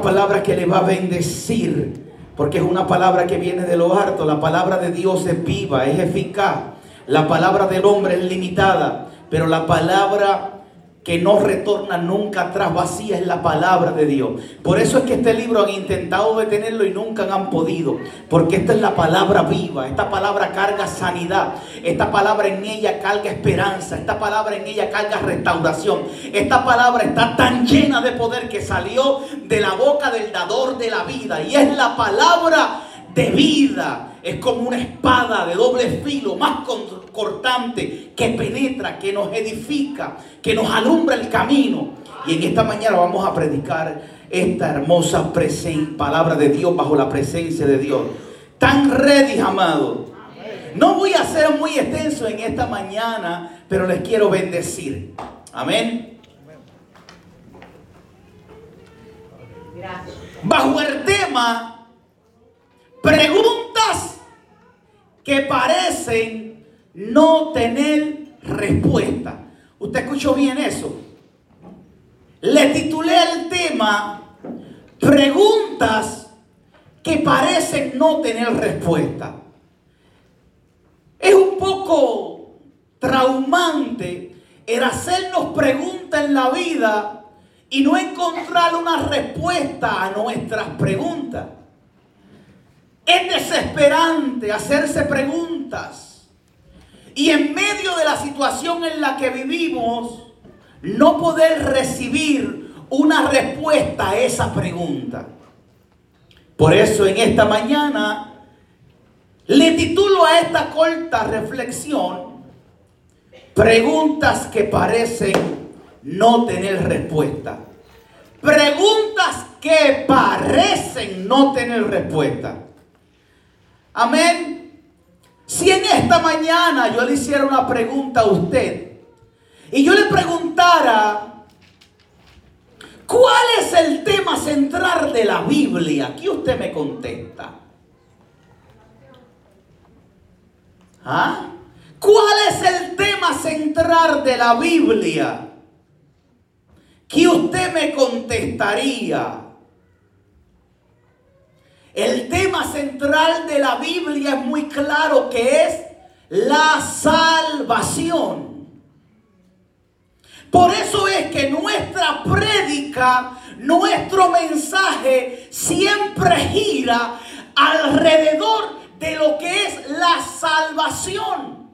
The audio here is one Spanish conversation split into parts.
palabra que le va a bendecir, porque es una palabra que viene de lo harto. La palabra de Dios es viva, es eficaz. La palabra del hombre es limitada, pero la palabra que no retorna nunca atrás vacía es la palabra de Dios. Por eso es que este libro han intentado detenerlo y nunca han podido. Porque esta es la palabra viva. Esta palabra carga sanidad. Esta palabra en ella carga esperanza. Esta palabra en ella carga restauración. Esta palabra está tan llena de poder que salió de la boca del dador de la vida. Y es la palabra de vida. Es como una espada de doble filo, más cortante, que penetra, que nos edifica, que nos alumbra el camino. Y en esta mañana vamos a predicar esta hermosa palabra de Dios bajo la presencia de Dios. Tan ready, amado. No voy a ser muy extenso en esta mañana, pero les quiero bendecir. Amén. Bajo el tema Preguntas que parecen no tener respuesta. ¿Usted escuchó bien eso? Le titulé el tema Preguntas que parecen no tener respuesta. Es un poco traumante el hacernos preguntas en la vida y no encontrar una respuesta a nuestras preguntas. Es desesperante hacerse preguntas. Y en medio de la situación en la que vivimos, no poder recibir una respuesta a esa pregunta. Por eso en esta mañana le titulo a esta corta reflexión preguntas que parecen no tener respuesta. Preguntas que parecen no tener respuesta. Amén. Si en esta mañana yo le hiciera una pregunta a usted y yo le preguntara, ¿cuál es el tema central de la Biblia? ¿Qué usted me contesta? ¿Ah? ¿Cuál es el tema central de la Biblia? ¿Qué usted me contestaría? El tema central de la Biblia es muy claro que es la salvación. Por eso es que nuestra prédica, nuestro mensaje siempre gira alrededor de lo que es la salvación.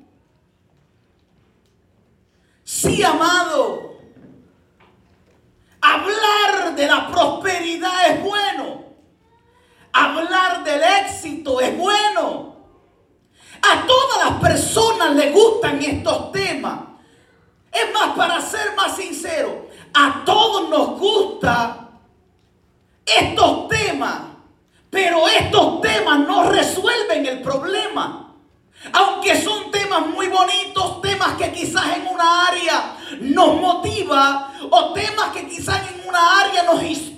Sí, amado, hablar de la prosperidad es bueno. Hablar del éxito es bueno. A todas las personas les gustan estos temas. Es más, para ser más sincero, a todos nos gustan estos temas. Pero estos temas no resuelven el problema. Aunque son temas muy bonitos, temas que quizás en una área nos motiva o temas que quizás en una área nos inspira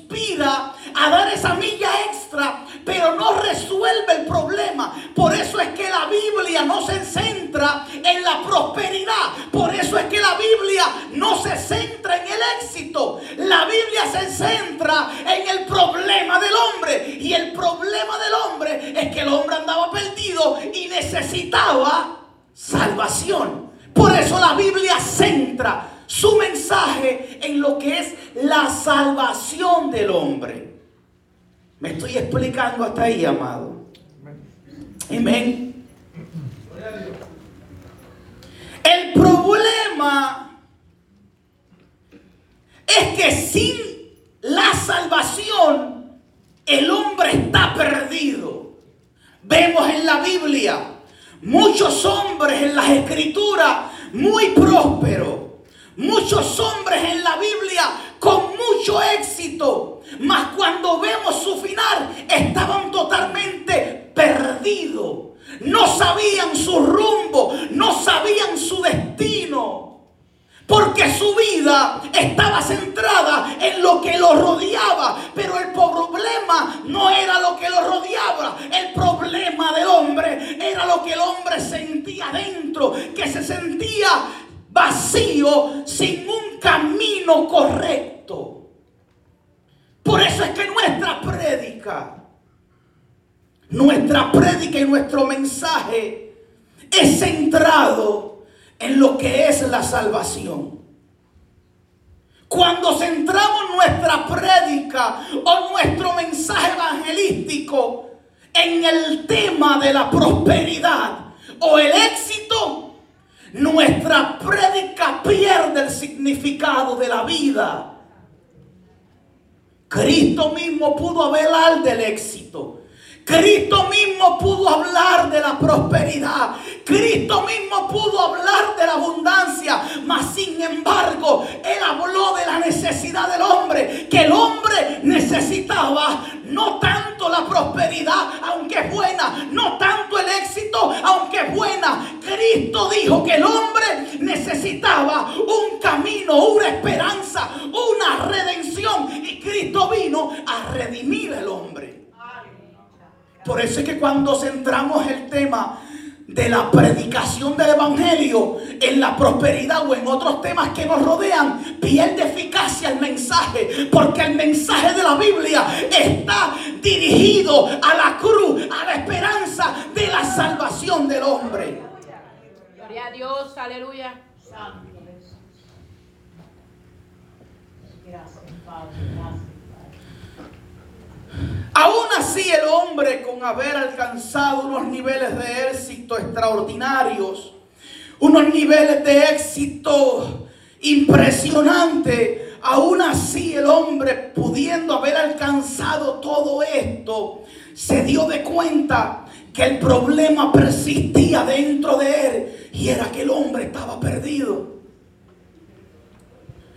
a dar esa milla extra, pero no resuelve el problema. Por eso es que la Biblia no se centra en la prosperidad. Por eso es que la Biblia no se centra en el éxito. La Biblia se centra en el problema del hombre. Y el problema del hombre es que el hombre andaba perdido y necesitaba salvación. Por eso la Biblia centra su mensaje en lo que es la salvación del hombre. Me estoy explicando hasta ahí, amado. Amén. El problema es que sin la salvación el hombre está perdido. Vemos en la Biblia muchos hombres en las escrituras muy prósperos. Muchos hombres en la Biblia con mucho éxito mas cuando vemos su final, estaban totalmente perdidos. No sabían su rumbo, no sabían su destino. Porque su vida estaba centrada en lo que lo rodeaba. Pero el problema no era lo que lo rodeaba. El problema del hombre era lo que el hombre sentía dentro. Que se sentía vacío sin un camino correcto. Por eso es que nuestra prédica, nuestra prédica y nuestro mensaje es centrado en lo que es la salvación. Cuando centramos nuestra prédica o nuestro mensaje evangelístico en el tema de la prosperidad o el éxito, nuestra prédica pierde el significado de la vida. Cristo mismo pudo hablar del éxito. Cristo mismo pudo hablar de la prosperidad. Cristo mismo pudo hablar de la abundancia. Mas sin embargo, Él habló de la necesidad del hombre. Que el hombre necesitaba no tanto la prosperidad, aunque es buena. No tanto el éxito, aunque es buena. Cristo dijo que el hombre necesitaba un camino, una esperanza, una redención. Y Cristo vino a redimir al hombre. Por eso es que cuando centramos el tema de la predicación del Evangelio en la prosperidad o en otros temas que nos rodean, pierde eficacia el mensaje, porque el mensaje de la Biblia está dirigido a la cruz, a la esperanza de la salvación del hombre. Gloria a Dios, aleluya. Gracias, Padre, gracias. Aún así el hombre con haber alcanzado unos niveles de éxito extraordinarios, unos niveles de éxito impresionante, aún así el hombre pudiendo haber alcanzado todo esto, se dio de cuenta que el problema persistía dentro de él y era que el hombre estaba perdido.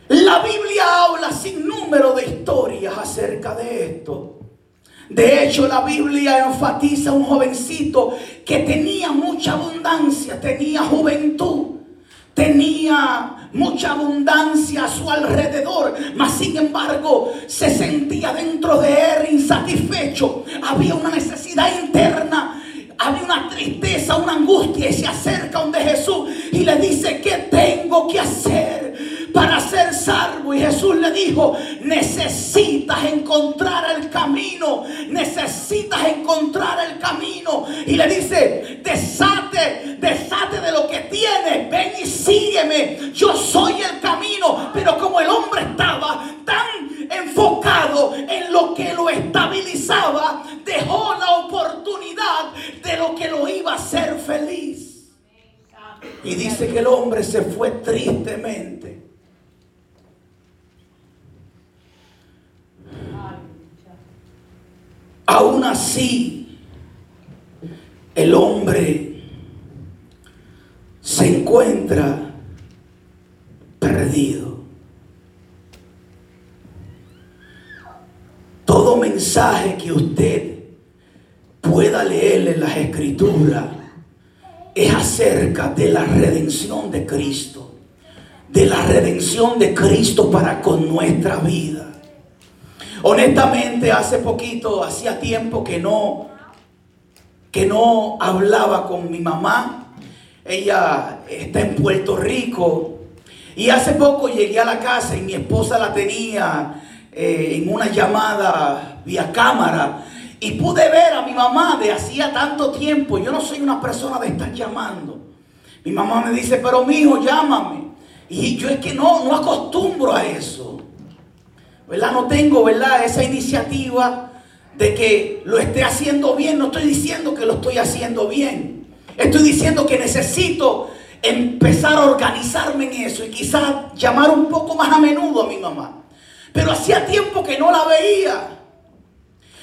La Biblia habla sin número de historias acerca de esto. De hecho, la Biblia enfatiza a un jovencito que tenía mucha abundancia, tenía juventud, tenía mucha abundancia a su alrededor, mas sin embargo se sentía dentro de él insatisfecho. Había una necesidad interna había una tristeza, una angustia y se acerca donde Jesús y le dice, ¿qué tengo que hacer para ser salvo? Y Jesús le dijo, necesitas encontrar el camino, necesitas encontrar el camino. Y le dice, desate, desate de lo que tienes, ven y sígueme, yo soy el camino. Pero como el hombre estaba tan enfocado en lo que lo estabilizaba, dejó la oportunidad de lo que lo iba a hacer feliz. Y dice que el hombre se fue tristemente. Aún así, el hombre se encuentra perdido. Todo mensaje que usted pueda leer en las escrituras es acerca de la redención de Cristo. De la redención de Cristo para con nuestra vida. Honestamente, hace poquito, hacía tiempo que no, que no hablaba con mi mamá. Ella está en Puerto Rico. Y hace poco llegué a la casa y mi esposa la tenía eh, en una llamada vía cámara y pude ver a mi mamá de hacía tanto tiempo. Yo no soy una persona de estar llamando. Mi mamá me dice, pero mi hijo, llámame. Y yo es que no, no acostumbro a eso. ¿Verdad? No tengo, ¿verdad? Esa iniciativa de que lo esté haciendo bien. No estoy diciendo que lo estoy haciendo bien. Estoy diciendo que necesito empezar a organizarme en eso y quizás llamar un poco más a menudo a mi mamá. Pero hacía tiempo que no la veía.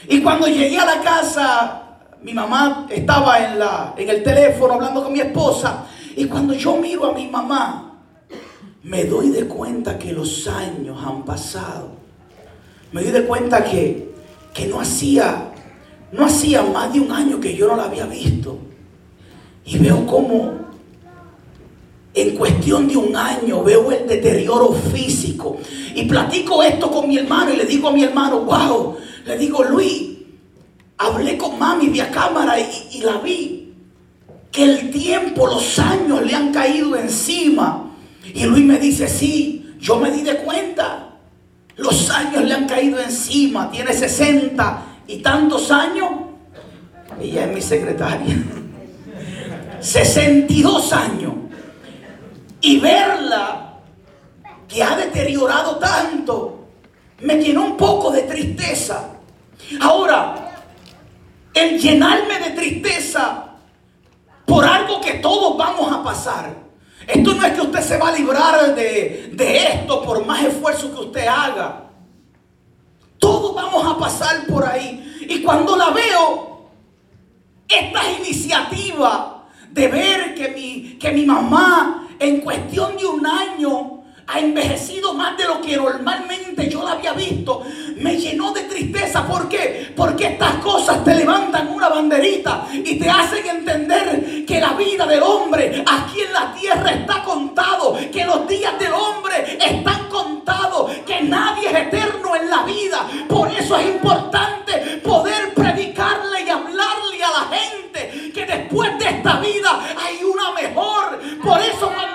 Y cuando llegué a la casa, mi mamá estaba en, la, en el teléfono hablando con mi esposa. Y cuando yo miro a mi mamá, me doy de cuenta que los años han pasado. Me doy de cuenta que, que no hacía, no hacía más de un año que yo no la había visto. Y veo como en cuestión de un año veo el deterioro físico. Y platico esto con mi hermano y le digo a mi hermano, wow, le digo, Luis, hablé con mami vía cámara y, y la vi. Que el tiempo, los años le han caído encima. Y Luis me dice, sí, yo me di de cuenta. Los años le han caído encima. Tiene 60 y tantos años. Ella es mi secretaria. 62 años. Y verla que ha deteriorado tanto, me llenó un poco de tristeza. Ahora, el llenarme de tristeza por algo que todos vamos a pasar. Esto no es que usted se va a librar de, de esto por más esfuerzo que usted haga. Todos vamos a pasar por ahí. Y cuando la veo, esta iniciativa de ver que mi, que mi mamá en cuestión de un año ha envejecido más de lo que normalmente yo la había visto, me llenó de tristeza. ¿Por qué? Porque estas cosas te levantan una banderita y te hacen entender que la vida del hombre aquí en la tierra está contado, que los días del hombre están contados, que nadie es eterno en la vida. Por eso es importante poder predicarle y hablarle a la gente que después de esta vida hay una mejor. Por eso cuando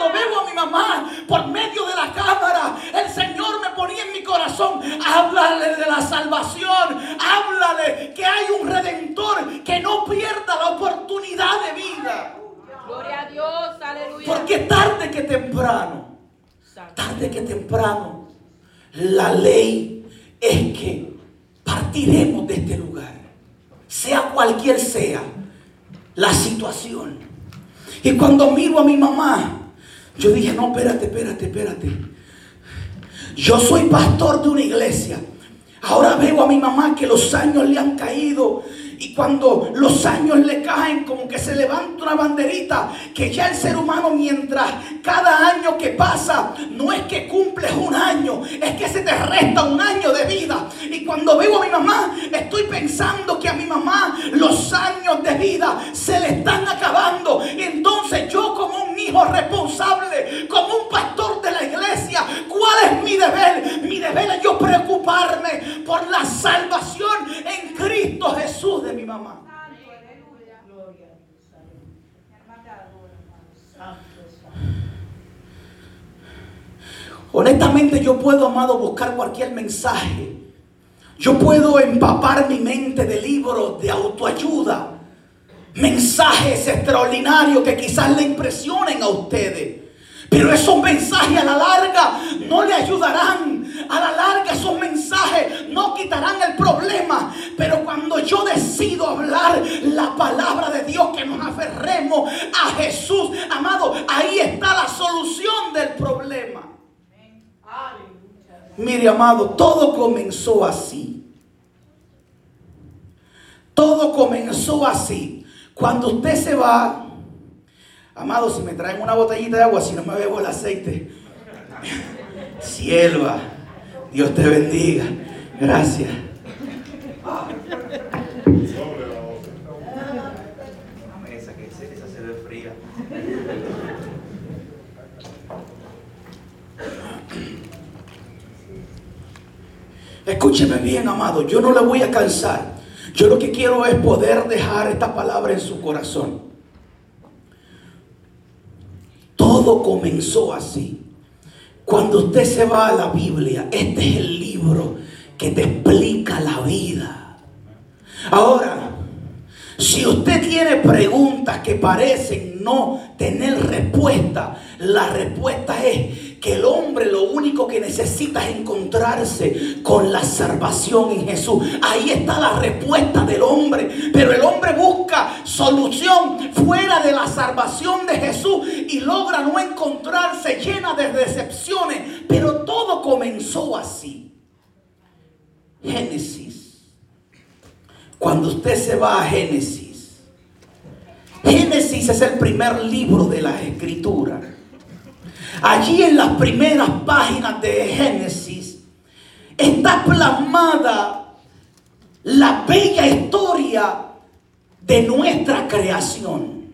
veo a mi mamá por medio de la cámara, el Señor me ponía en mi corazón, háblale de la salvación, háblale que hay un redentor que no pierda la oportunidad de vida. Gloria a Dios, aleluya. Porque tarde que temprano, tarde que temprano, la ley es que partiremos de este lugar, sea cualquier sea la situación. Y cuando miro a mi mamá, yo dije, no, espérate, espérate, espérate. Yo soy pastor de una iglesia. Ahora veo a mi mamá que los años le han caído. Y cuando los años le caen, como que se levanta una banderita, que ya el ser humano mientras cada año que pasa, no es que cumples un año, es que se te resta un año de vida. Y cuando veo a mi mamá, estoy pensando que a mi mamá los años de vida se le están acabando. Entonces yo como un hijo responsable, como un pastor de la iglesia, ¿cuál es mi deber? Mi deber es yo preocuparme por la salvación en Cristo Jesús mi mamá. Honestamente yo puedo, amado, buscar cualquier mensaje. Yo puedo empapar mi mente de libros de autoayuda. Mensajes extraordinarios que quizás le impresionen a ustedes. Pero esos mensajes a la larga no le ayudarán. A la larga esos mensajes no quitarán el problema. Pero cuando yo decido hablar la palabra de Dios, que nos aferremos a Jesús, amado, ahí está la solución del problema. Mire, amado, todo comenzó así. Todo comenzó así. Cuando usted se va, amado, si me traen una botellita de agua, si no me bebo el aceite. Sierva, Dios te bendiga. Gracias. Escúcheme bien, amado. Yo no le voy a cansar. Yo lo que quiero es poder dejar esta palabra en su corazón. Todo comenzó así. Cuando usted se va a la Biblia, este es el libro que te explica la vida. Ahora, si usted tiene preguntas que parecen no tener respuesta, la respuesta es que el hombre lo único que necesita es encontrarse con la salvación en Jesús. Ahí está la respuesta del hombre. Pero el hombre busca solución fuera de la salvación de Jesús y logra no encontrarse llena de decepciones. Pero todo comenzó así. Génesis. Cuando usted se va a Génesis, Génesis es el primer libro de la escritura. Allí en las primeras páginas de Génesis está plasmada la bella historia de nuestra creación.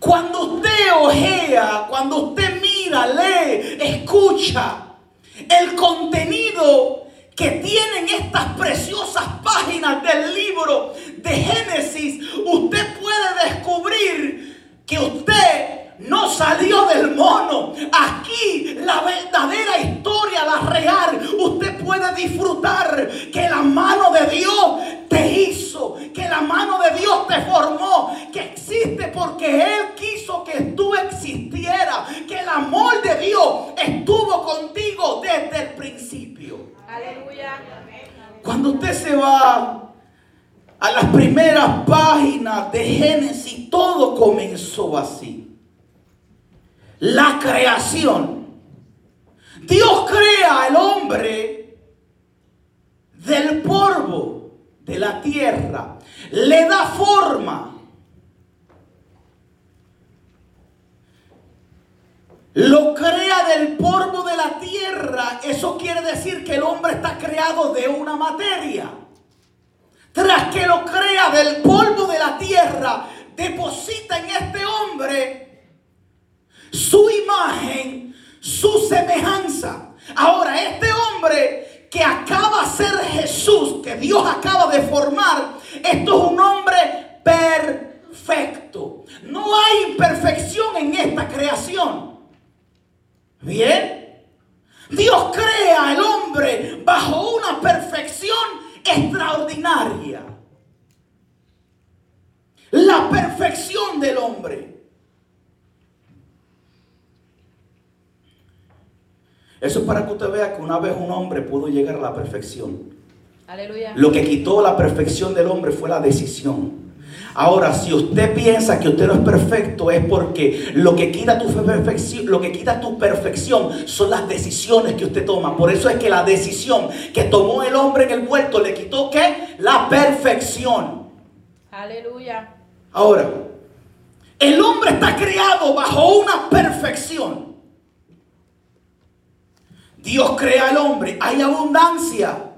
Cuando usted ojea, cuando usted mira, lee, escucha el contenido que tienen estas preciosas páginas del libro de Génesis, usted puede descubrir que usted no salió del mono. Aquí la verdadera historia, la real, usted puede disfrutar que la mano de Dios te hizo, que la mano de Dios te formó, que existe porque Él quiso que tú existieras, que el amor de Dios estuvo contigo desde el principio. Aleluya. Cuando usted se va a las primeras páginas de Génesis, todo comenzó así. La creación. Dios crea al hombre del polvo de la tierra, le da forma. Lo crea del polvo de la tierra. Eso quiere decir que el hombre está creado de una materia. Tras que lo crea del polvo de la tierra, deposita en este hombre su imagen, su semejanza. Ahora, este hombre que acaba de ser Jesús, que Dios acaba de formar, esto es un hombre perfecto. No hay imperfección en esta creación. Bien. Dios crea al hombre bajo una perfección extraordinaria. La perfección del hombre. Eso es para que usted vea que una vez un hombre pudo llegar a la perfección. Aleluya. Lo que quitó la perfección del hombre fue la decisión. Ahora, si usted piensa que usted no es perfecto, es porque lo que quita tu perfección, lo que quita tu perfección son las decisiones que usted toma. Por eso es que la decisión que tomó el hombre en el huerto le quitó qué? La perfección. Aleluya. Ahora, el hombre está creado bajo una perfección. Dios crea al hombre, hay abundancia,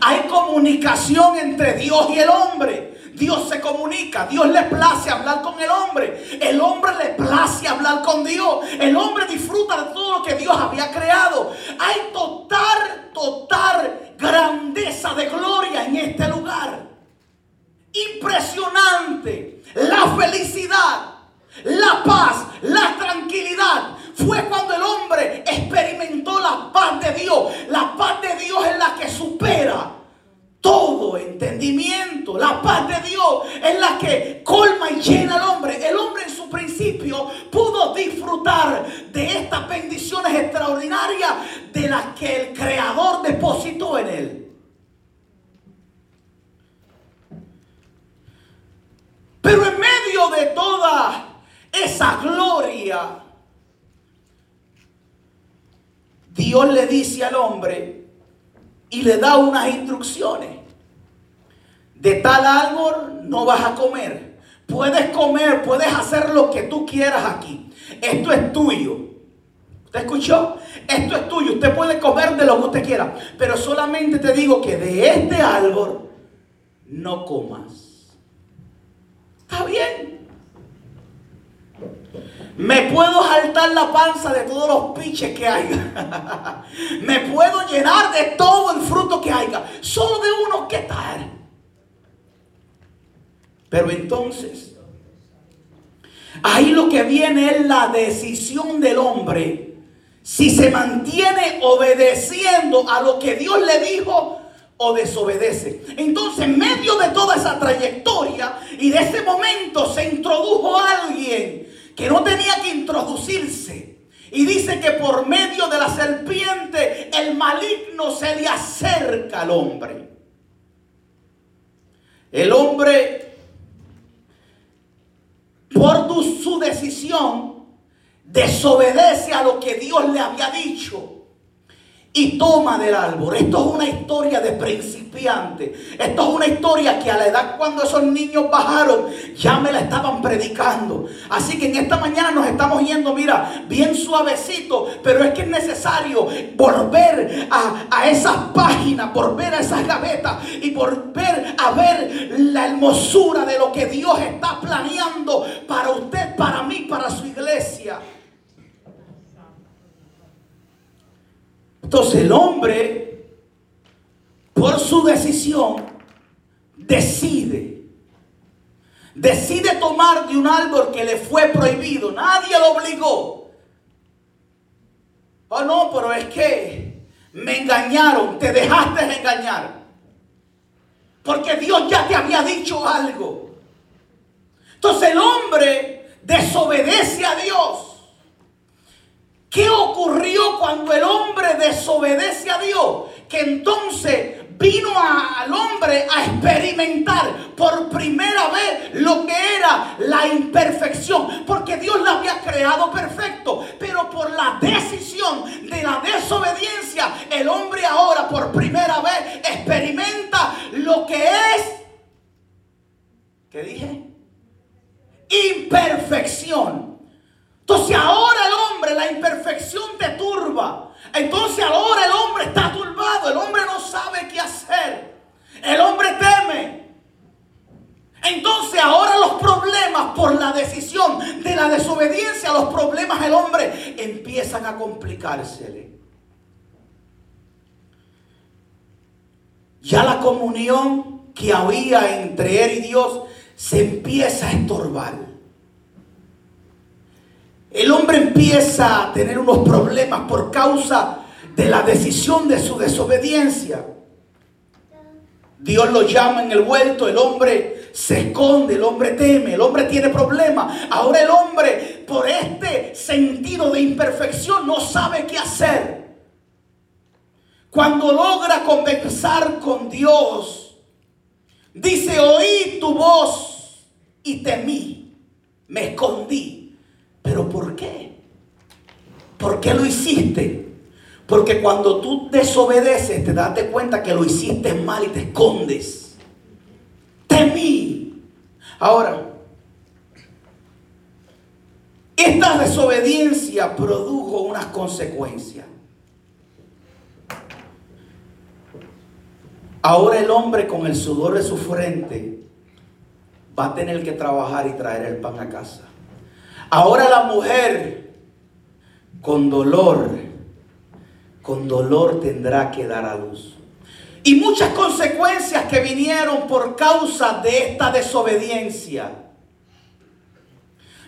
hay comunicación entre Dios y el hombre. Dios se comunica, Dios le place hablar con el hombre, el hombre le place hablar con Dios, el hombre disfruta de todo lo que Dios había creado. Hay total, total grandeza de gloria en este lugar. Impresionante la felicidad, la paz, la tranquilidad. Fue cuando el hombre experimentó la paz de Dios. La paz de Dios es la que supera todo entendimiento. La paz de Dios es la que colma y llena al hombre. El hombre en su principio pudo disfrutar de estas bendiciones extraordinarias de las que el Creador depositó en él. Pero en medio de toda esa gloria, Dios le dice al hombre y le da unas instrucciones. De tal árbol no vas a comer. Puedes comer, puedes hacer lo que tú quieras aquí. Esto es tuyo. ¿Usted escuchó? Esto es tuyo. Usted puede comer de lo que usted quiera. Pero solamente te digo que de este árbol no comas. Está bien. Me puedo saltar la panza de todos los piches que haya. Me puedo llenar de todo el fruto que haya. Solo de uno que tal. Pero entonces, ahí lo que viene es la decisión del hombre. Si se mantiene obedeciendo a lo que Dios le dijo o desobedece. Entonces, en medio de toda esa trayectoria y de ese momento se introdujo alguien que no tenía que introducirse. Y dice que por medio de la serpiente el maligno se le acerca al hombre. El hombre, por su decisión, desobedece a lo que Dios le había dicho y toma del árbol. Esto es una historia de principiante. Esto es una historia que a la edad cuando esos niños bajaron, ya me la estaban predicando. Así que en esta mañana nos estamos yendo, mira, bien suavecito, pero es que es necesario volver a, a esas páginas, volver a esas gavetas y volver a ver la hermosura de lo que Dios está planeando para usted, para mí, para su iglesia. Entonces el hombre, por su decisión, decide. Decide tomar de un árbol que le fue prohibido. Nadie lo obligó. Oh no, pero es que me engañaron, te dejaste engañar. Porque Dios ya te había dicho algo. Entonces el hombre desobedece a Dios. ¿Qué ocurrió cuando el hombre desobedece a Dios? Que entonces vino al hombre a experimentar por primera vez lo que era la imperfección, porque Dios la había creado perfecto, pero por la decisión de la desobediencia, el hombre ahora por primera vez experimenta lo que es, ¿qué dije? Imperfección. Entonces ahora el hombre, la imperfección te turba. Entonces ahora el hombre está turbado, el hombre no sabe qué hacer. El hombre teme. Entonces ahora los problemas por la decisión de la desobediencia, los problemas del hombre empiezan a complicársele. Ya la comunión que había entre él y Dios se empieza a estorbar. El hombre empieza a tener unos problemas por causa de la decisión de su desobediencia. Dios lo llama en el vuelto, el hombre se esconde, el hombre teme, el hombre tiene problemas. Ahora el hombre, por este sentido de imperfección, no sabe qué hacer. Cuando logra conversar con Dios, dice, oí tu voz y temí, me escondí. ¿Pero por qué? ¿Por qué lo hiciste? Porque cuando tú desobedeces, te das cuenta que lo hiciste mal y te escondes. Temí. Ahora, esta desobediencia produjo unas consecuencias. Ahora el hombre con el sudor de su frente va a tener que trabajar y traer el pan a casa. Ahora la mujer con dolor con dolor tendrá que dar a luz. Y muchas consecuencias que vinieron por causa de esta desobediencia.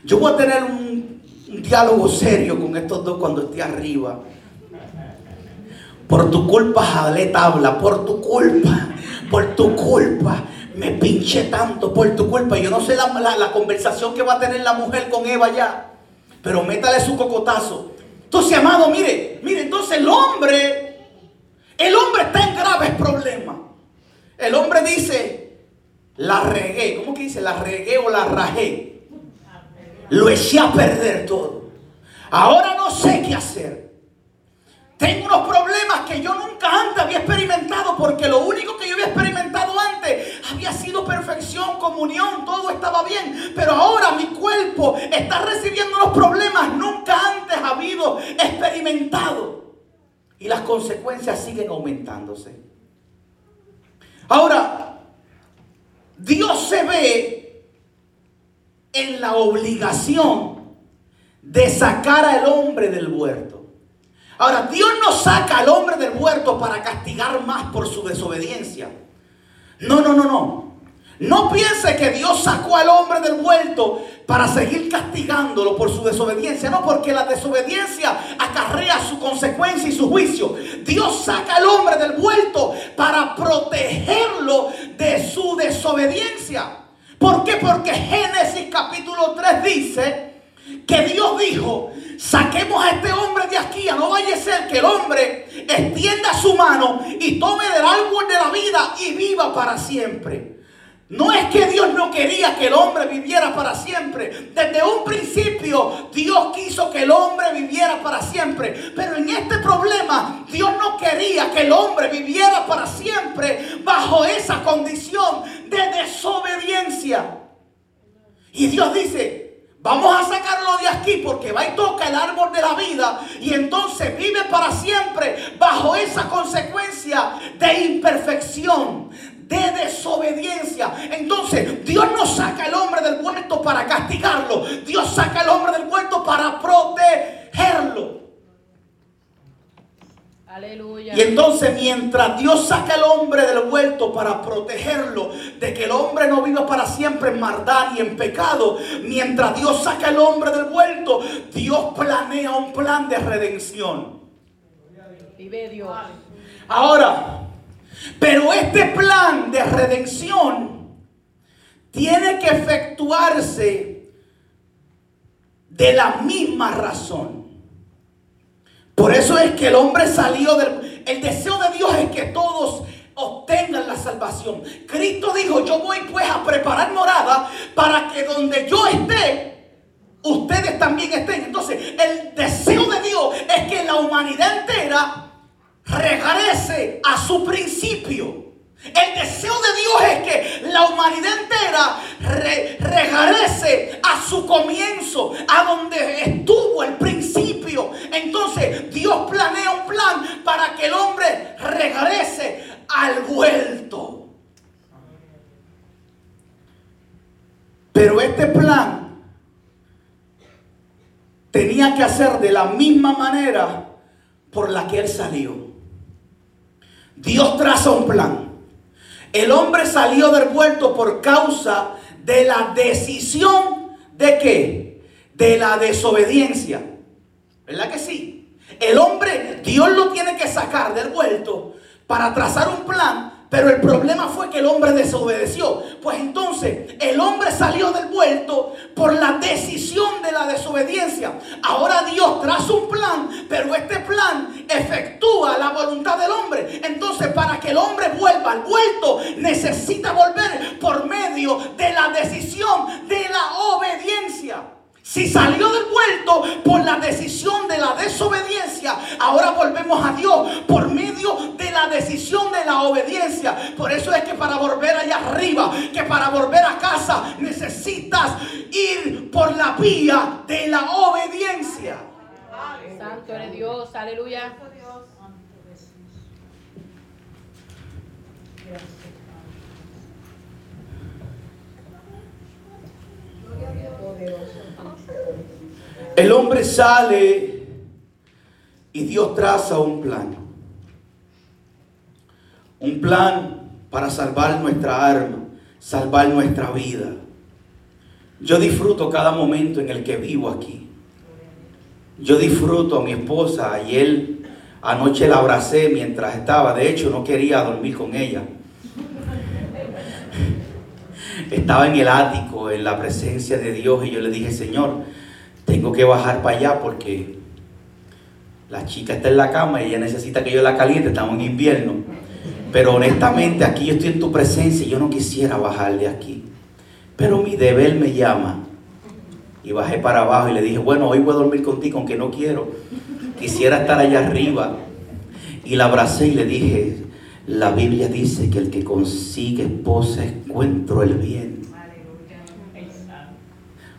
Yo voy a tener un, diálogo serio con estos dos cuando esté arriba. Por tu culpa jalé tabla, por tu culpa, por tu culpa. Me pinché tanto por tu culpa. Yo no sé la, la conversación que va a tener la mujer con Eva ya. Pero métale su cocotazo. Entonces, amado, mire, mire, entonces el hombre, el hombre está en graves problemas. El hombre dice, la regué. ¿Cómo que dice? La regué o la rajé. Lo eché a perder todo. Ahora no sé qué hacer. Tengo unos problemas que yo nunca antes había experimentado porque lo único que yo había experimentado antes había sido perfección, comunión, todo estaba bien. Pero ahora mi cuerpo está recibiendo unos problemas nunca antes habido experimentado. Y las consecuencias siguen aumentándose. Ahora, Dios se ve en la obligación de sacar al hombre del huerto. Ahora, Dios no saca al hombre del huerto para castigar más por su desobediencia. No, no, no, no. No piense que Dios sacó al hombre del huerto para seguir castigándolo por su desobediencia. No, porque la desobediencia acarrea su consecuencia y su juicio. Dios saca al hombre del huerto para protegerlo de su desobediencia. ¿Por qué? Porque Génesis capítulo 3 dice que Dios dijo, saquemos a este hombre de aquí, a no vaya a ser que el hombre extienda su mano y tome del árbol de la vida y viva para siempre. No es que Dios no quería que el hombre viviera para siempre. Desde un principio Dios quiso que el hombre viviera para siempre. Pero en este problema Dios no quería que el hombre viviera para siempre bajo esa condición de desobediencia. Y Dios dice, Vamos a sacarlo de aquí porque va y toca el árbol de la vida y entonces vive para siempre bajo esa consecuencia de imperfección, de desobediencia. Entonces Dios no saca al hombre del huerto para castigarlo, Dios saca al hombre del huerto para protegerlo. Y entonces mientras Dios saca al hombre del huerto para protegerlo de que el hombre no viva para siempre en maldad y en pecado, mientras Dios saca al hombre del huerto, Dios planea un plan de redención. Vive Dios. Ahora, pero este plan de redención tiene que efectuarse de la misma razón. Por eso es que el hombre salió del... El deseo de Dios es que todos obtengan la salvación. Cristo dijo, yo voy pues a preparar morada para que donde yo esté, ustedes también estén. Entonces, el deseo de Dios es que la humanidad entera regrese a su principio. El deseo de Dios es que la humanidad entera regrese a su comienzo, a donde estuvo el principio. Entonces Dios planea un plan para que el hombre regrese al vuelto. Pero este plan tenía que hacer de la misma manera por la que él salió. Dios traza un plan. El hombre salió del vuelto por causa de la decisión de qué? De la desobediencia. ¿Verdad que sí? El hombre, Dios lo tiene que sacar del vuelto para trazar un plan pero el problema fue que el hombre desobedeció. Pues entonces el hombre salió del vuelto por la decisión de la desobediencia. Ahora Dios traza un plan, pero este plan efectúa la voluntad del hombre. Entonces para que el hombre vuelva al vuelto, necesita volver por medio de la decisión de la obediencia. Si salió del vuelto por la decisión de la desobediencia, ahora volvemos a Dios por medio de la decisión de la obediencia. Por eso es que para volver allá arriba, que para volver a casa, necesitas ir por la vía de la obediencia. Santo eres Dios, aleluya. El hombre sale y Dios traza un plan. Un plan para salvar nuestra alma, salvar nuestra vida. Yo disfruto cada momento en el que vivo aquí. Yo disfruto a mi esposa. y él anoche la abracé mientras estaba. De hecho, no quería dormir con ella. Estaba en el ático, en la presencia de Dios, y yo le dije, Señor, tengo que bajar para allá porque la chica está en la cama y ella necesita que yo la caliente, estamos en invierno. Pero honestamente aquí yo estoy en tu presencia y yo no quisiera bajar de aquí. Pero mi deber me llama. Y bajé para abajo y le dije, bueno, hoy voy a dormir contigo, aunque no quiero. Quisiera estar allá arriba. Y la abracé y le dije, la Biblia dice que el que consigue esposa encuentro el bien.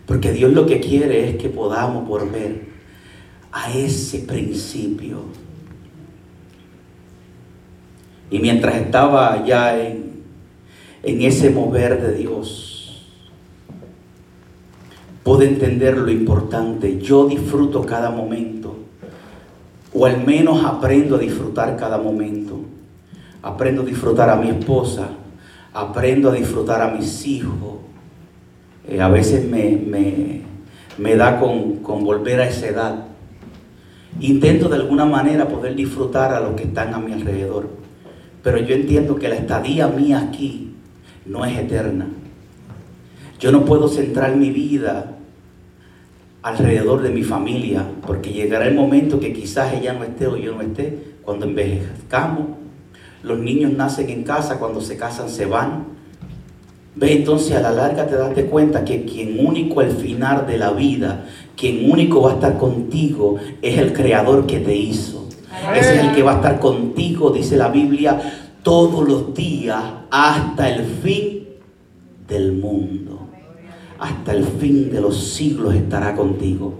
Porque Dios lo que quiere es que podamos volver a ese principio. Y mientras estaba allá en, en ese mover de Dios, pude entender lo importante. Yo disfruto cada momento, o al menos aprendo a disfrutar cada momento. Aprendo a disfrutar a mi esposa, aprendo a disfrutar a mis hijos, eh, a veces me, da con, con, volver a esa edad. Intento de alguna manera poder disfrutar a los que están a mi alrededor. Pero yo entiendo que la estadía mía aquí no es eterna. Yo no puedo centrar mi vida alrededor de mi familia, porque llegará el momento que quizás ella no esté o yo no esté, cuando envejezcamos. Los niños nacen en casa, cuando se casan se van. Ve entonces a la larga te das cuenta que quien único al final de la vida, quien único va a estar contigo es el creador que te hizo. Ese es el que va a estar contigo, dice la Biblia, todos los días hasta el fin del mundo. Hasta el fin de los siglos estará contigo.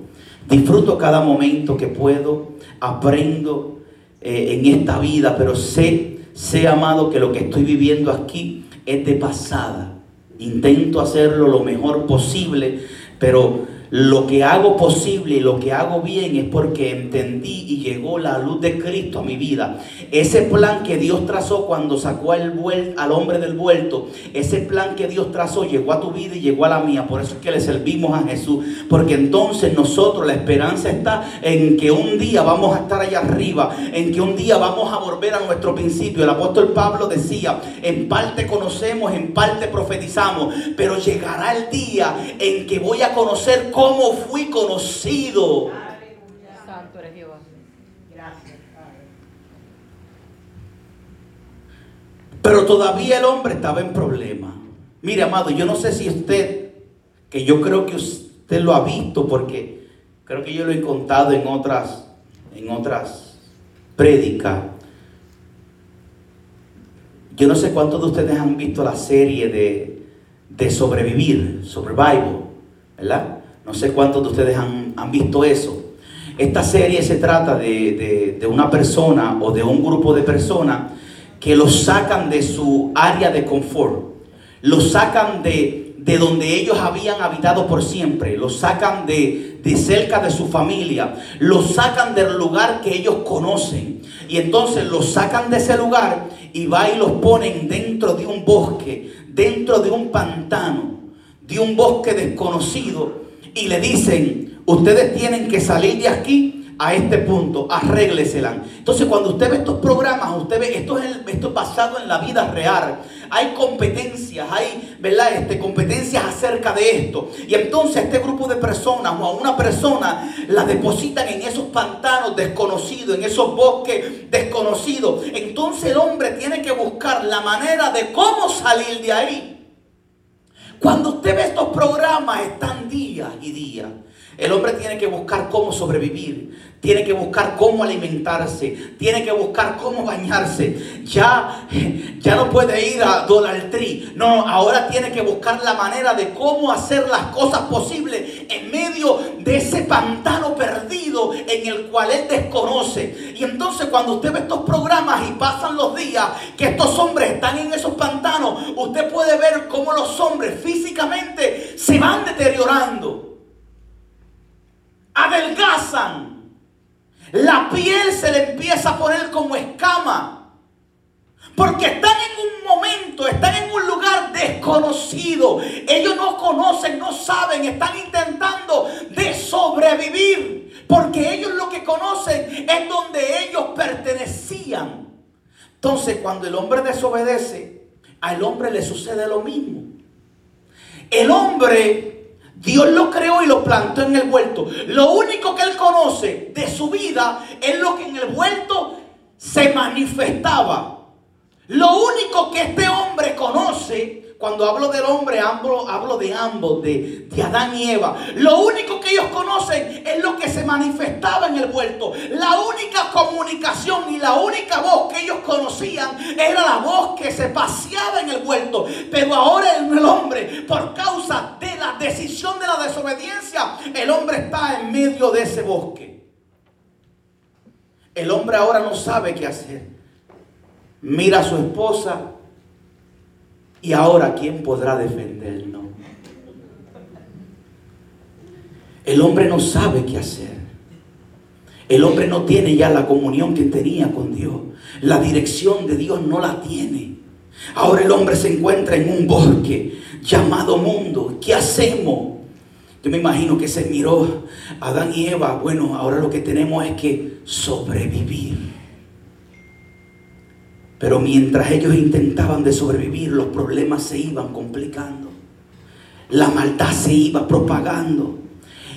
Disfruto cada momento que puedo, aprendo eh, en esta vida, pero sé, sé amado que lo que estoy viviendo aquí es de pasada. Intento hacerlo lo mejor posible, pero lo que hago posible y lo que hago bien es porque entendí y llegó la luz de Cristo a mi vida. Ese plan que Dios trazó cuando sacó al, al hombre del vuelto, ese plan que Dios trazó llegó a tu vida y llegó a la mía. Por eso es que le servimos a Jesús. Porque entonces nosotros la esperanza está en que un día vamos a estar allá arriba, en que un día vamos a volver a nuestro principio. El apóstol Pablo decía, en parte conocemos, en parte profetizamos, pero llegará el día en que voy a conocer cómo fui conocido. Santo eres Jehová. Pero todavía el hombre estaba en problema. Mire, amado, yo no sé si usted, que yo creo que usted lo ha visto porque creo que yo lo he contado en otras, en otras prédicas. Yo no sé cuántos de ustedes han visto la serie de, de sobrevivir, survival, ¿verdad? No sé cuántos de ustedes han, han visto eso. Esta serie se trata de, de, de una persona o de un grupo de personas que los sacan de su área de confort, los sacan de, de donde ellos habían habitado por siempre, los sacan de, de cerca de su familia, los sacan del lugar que ellos conocen. Y entonces los sacan de ese lugar y va y los ponen dentro de un bosque, dentro de un pantano, de un bosque desconocido. Y le dicen, ustedes tienen que salir de aquí a este punto, arréglesela. Entonces, cuando usted ve estos programas, usted ve, esto es, esto basado en la vida real. Hay competencias, hay, ¿verdad? Este, competencias acerca de esto. Y entonces este grupo de personas o a una persona la depositan en esos pantanos desconocidos, en esos bosques desconocidos. Entonces el hombre tiene que buscar la manera de cómo salir de ahí. Cuando usted ve estos programas, están día y día. El hombre tiene que buscar cómo sobrevivir, tiene que buscar cómo alimentarse, tiene que buscar cómo bañarse. Ya, ya no puede ir a Dollar Tree. No, ahora tiene que buscar la manera de cómo hacer las cosas posibles en medio de ese pantano perdido en el cual él desconoce. Y entonces cuando usted ve estos programas y pasan los días que estos hombres están en esos pantanos, usted puede ver cómo los hombres físicamente se van deteriorando adelgazan. La piel se le empieza a poner como escama. Porque están en un momento, están en un lugar desconocido. Ellos no conocen, no saben, están intentando de sobrevivir. Porque ellos lo que conocen es donde ellos pertenecían. Entonces cuando el hombre desobedece, al hombre le sucede lo mismo. El hombre Dios lo creó y lo plantó en el huerto. Lo único que él conoce de su vida es lo que en el huerto se manifestaba. Lo único que este hombre conoce cuando hablo del hombre, hablo, hablo de ambos, de, de, Adán y Eva. Lo único que ellos conocen es lo que se manifestaba en el huerto. La única comunicación y la única voz que ellos conocían era la voz que se paseaba en el huerto. Pero ahora el hombre, por causa de la decisión de la desobediencia, el hombre está en medio de ese bosque. El hombre ahora no sabe qué hacer. Mira a su esposa y ahora, ¿quién podrá defendernos? El hombre no sabe qué hacer. El hombre no tiene ya la comunión que tenía con Dios. La dirección de Dios no la tiene. Ahora el hombre se encuentra en un bosque llamado mundo. ¿Qué hacemos? Yo me imagino que se miró a Adán y Eva. Bueno, ahora lo que tenemos es que sobrevivir. Pero mientras ellos intentaban de sobrevivir, los problemas se iban complicando. La maldad se iba propagando.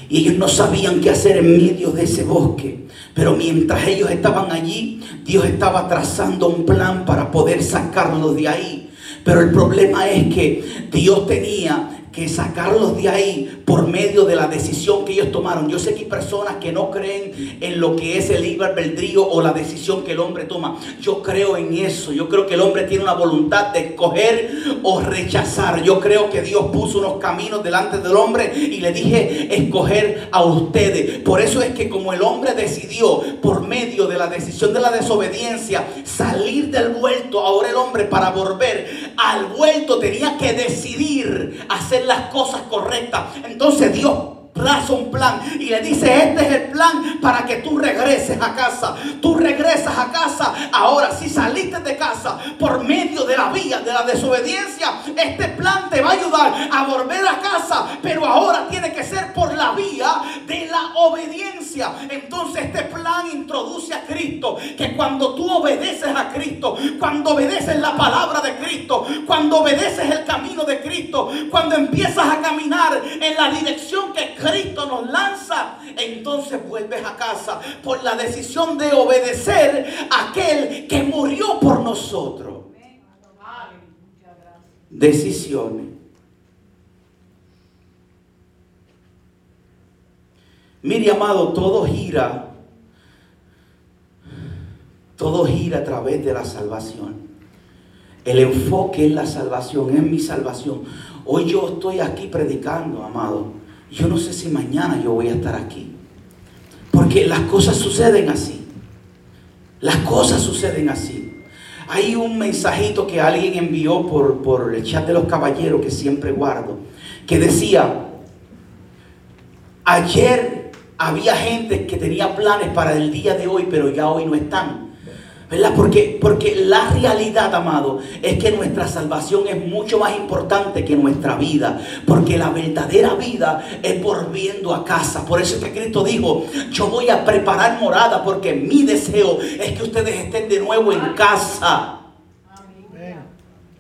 Y ellos no sabían qué hacer en medio de ese bosque. Pero mientras ellos estaban allí, Dios estaba trazando un plan para poder sacarlos de ahí. Pero el problema es que Dios tenía que sacarlos de ahí por medio de la decisión que ellos tomaron. Yo sé que hay personas que no creen en lo que es el libre o la decisión que el hombre toma. Yo creo en eso. Yo creo que el hombre tiene una voluntad de escoger o rechazar. Yo creo que Dios puso unos caminos delante del hombre y le dije escoger a ustedes. Por eso es que como el hombre decidió por medio de la decisión de la desobediencia salir del vuelto, ahora el hombre para volver al vuelto tenía que decidir hacer las cosas correctas. Entonces Dios traza un plan y le dice, este es el plan para que tú regreses a casa. Tú regresas a casa. Ahora, si saliste de casa por medio de la vía de la desobediencia, este plan te va a ayudar a volver a casa. Pero ahora tiene que ser por la vía de la obediencia. Entonces este plan introduce a Cristo. Que cuando tú obedeces a Cristo, cuando obedeces la palabra de Cristo, cuando obedeces el camino de Cristo, cuando empiezas a caminar en la dirección que Cristo entonces vuelves a casa por la decisión de obedecer a aquel que murió por nosotros. Decisiones. Mire, amado, todo gira. Todo gira a través de la salvación. El enfoque es la salvación, es mi salvación. Hoy yo estoy aquí predicando, amado. Yo no sé si mañana yo voy a estar aquí. Porque las cosas suceden así. Las cosas suceden así. Hay un mensajito que alguien envió por, por el chat de los caballeros que siempre guardo. Que decía, ayer había gente que tenía planes para el día de hoy, pero ya hoy no están. ¿Verdad? Porque, porque la realidad, amado, es que nuestra salvación es mucho más importante que nuestra vida. Porque la verdadera vida es volviendo a casa. Por eso es que Cristo dijo, yo voy a preparar morada porque mi deseo es que ustedes estén de nuevo en casa.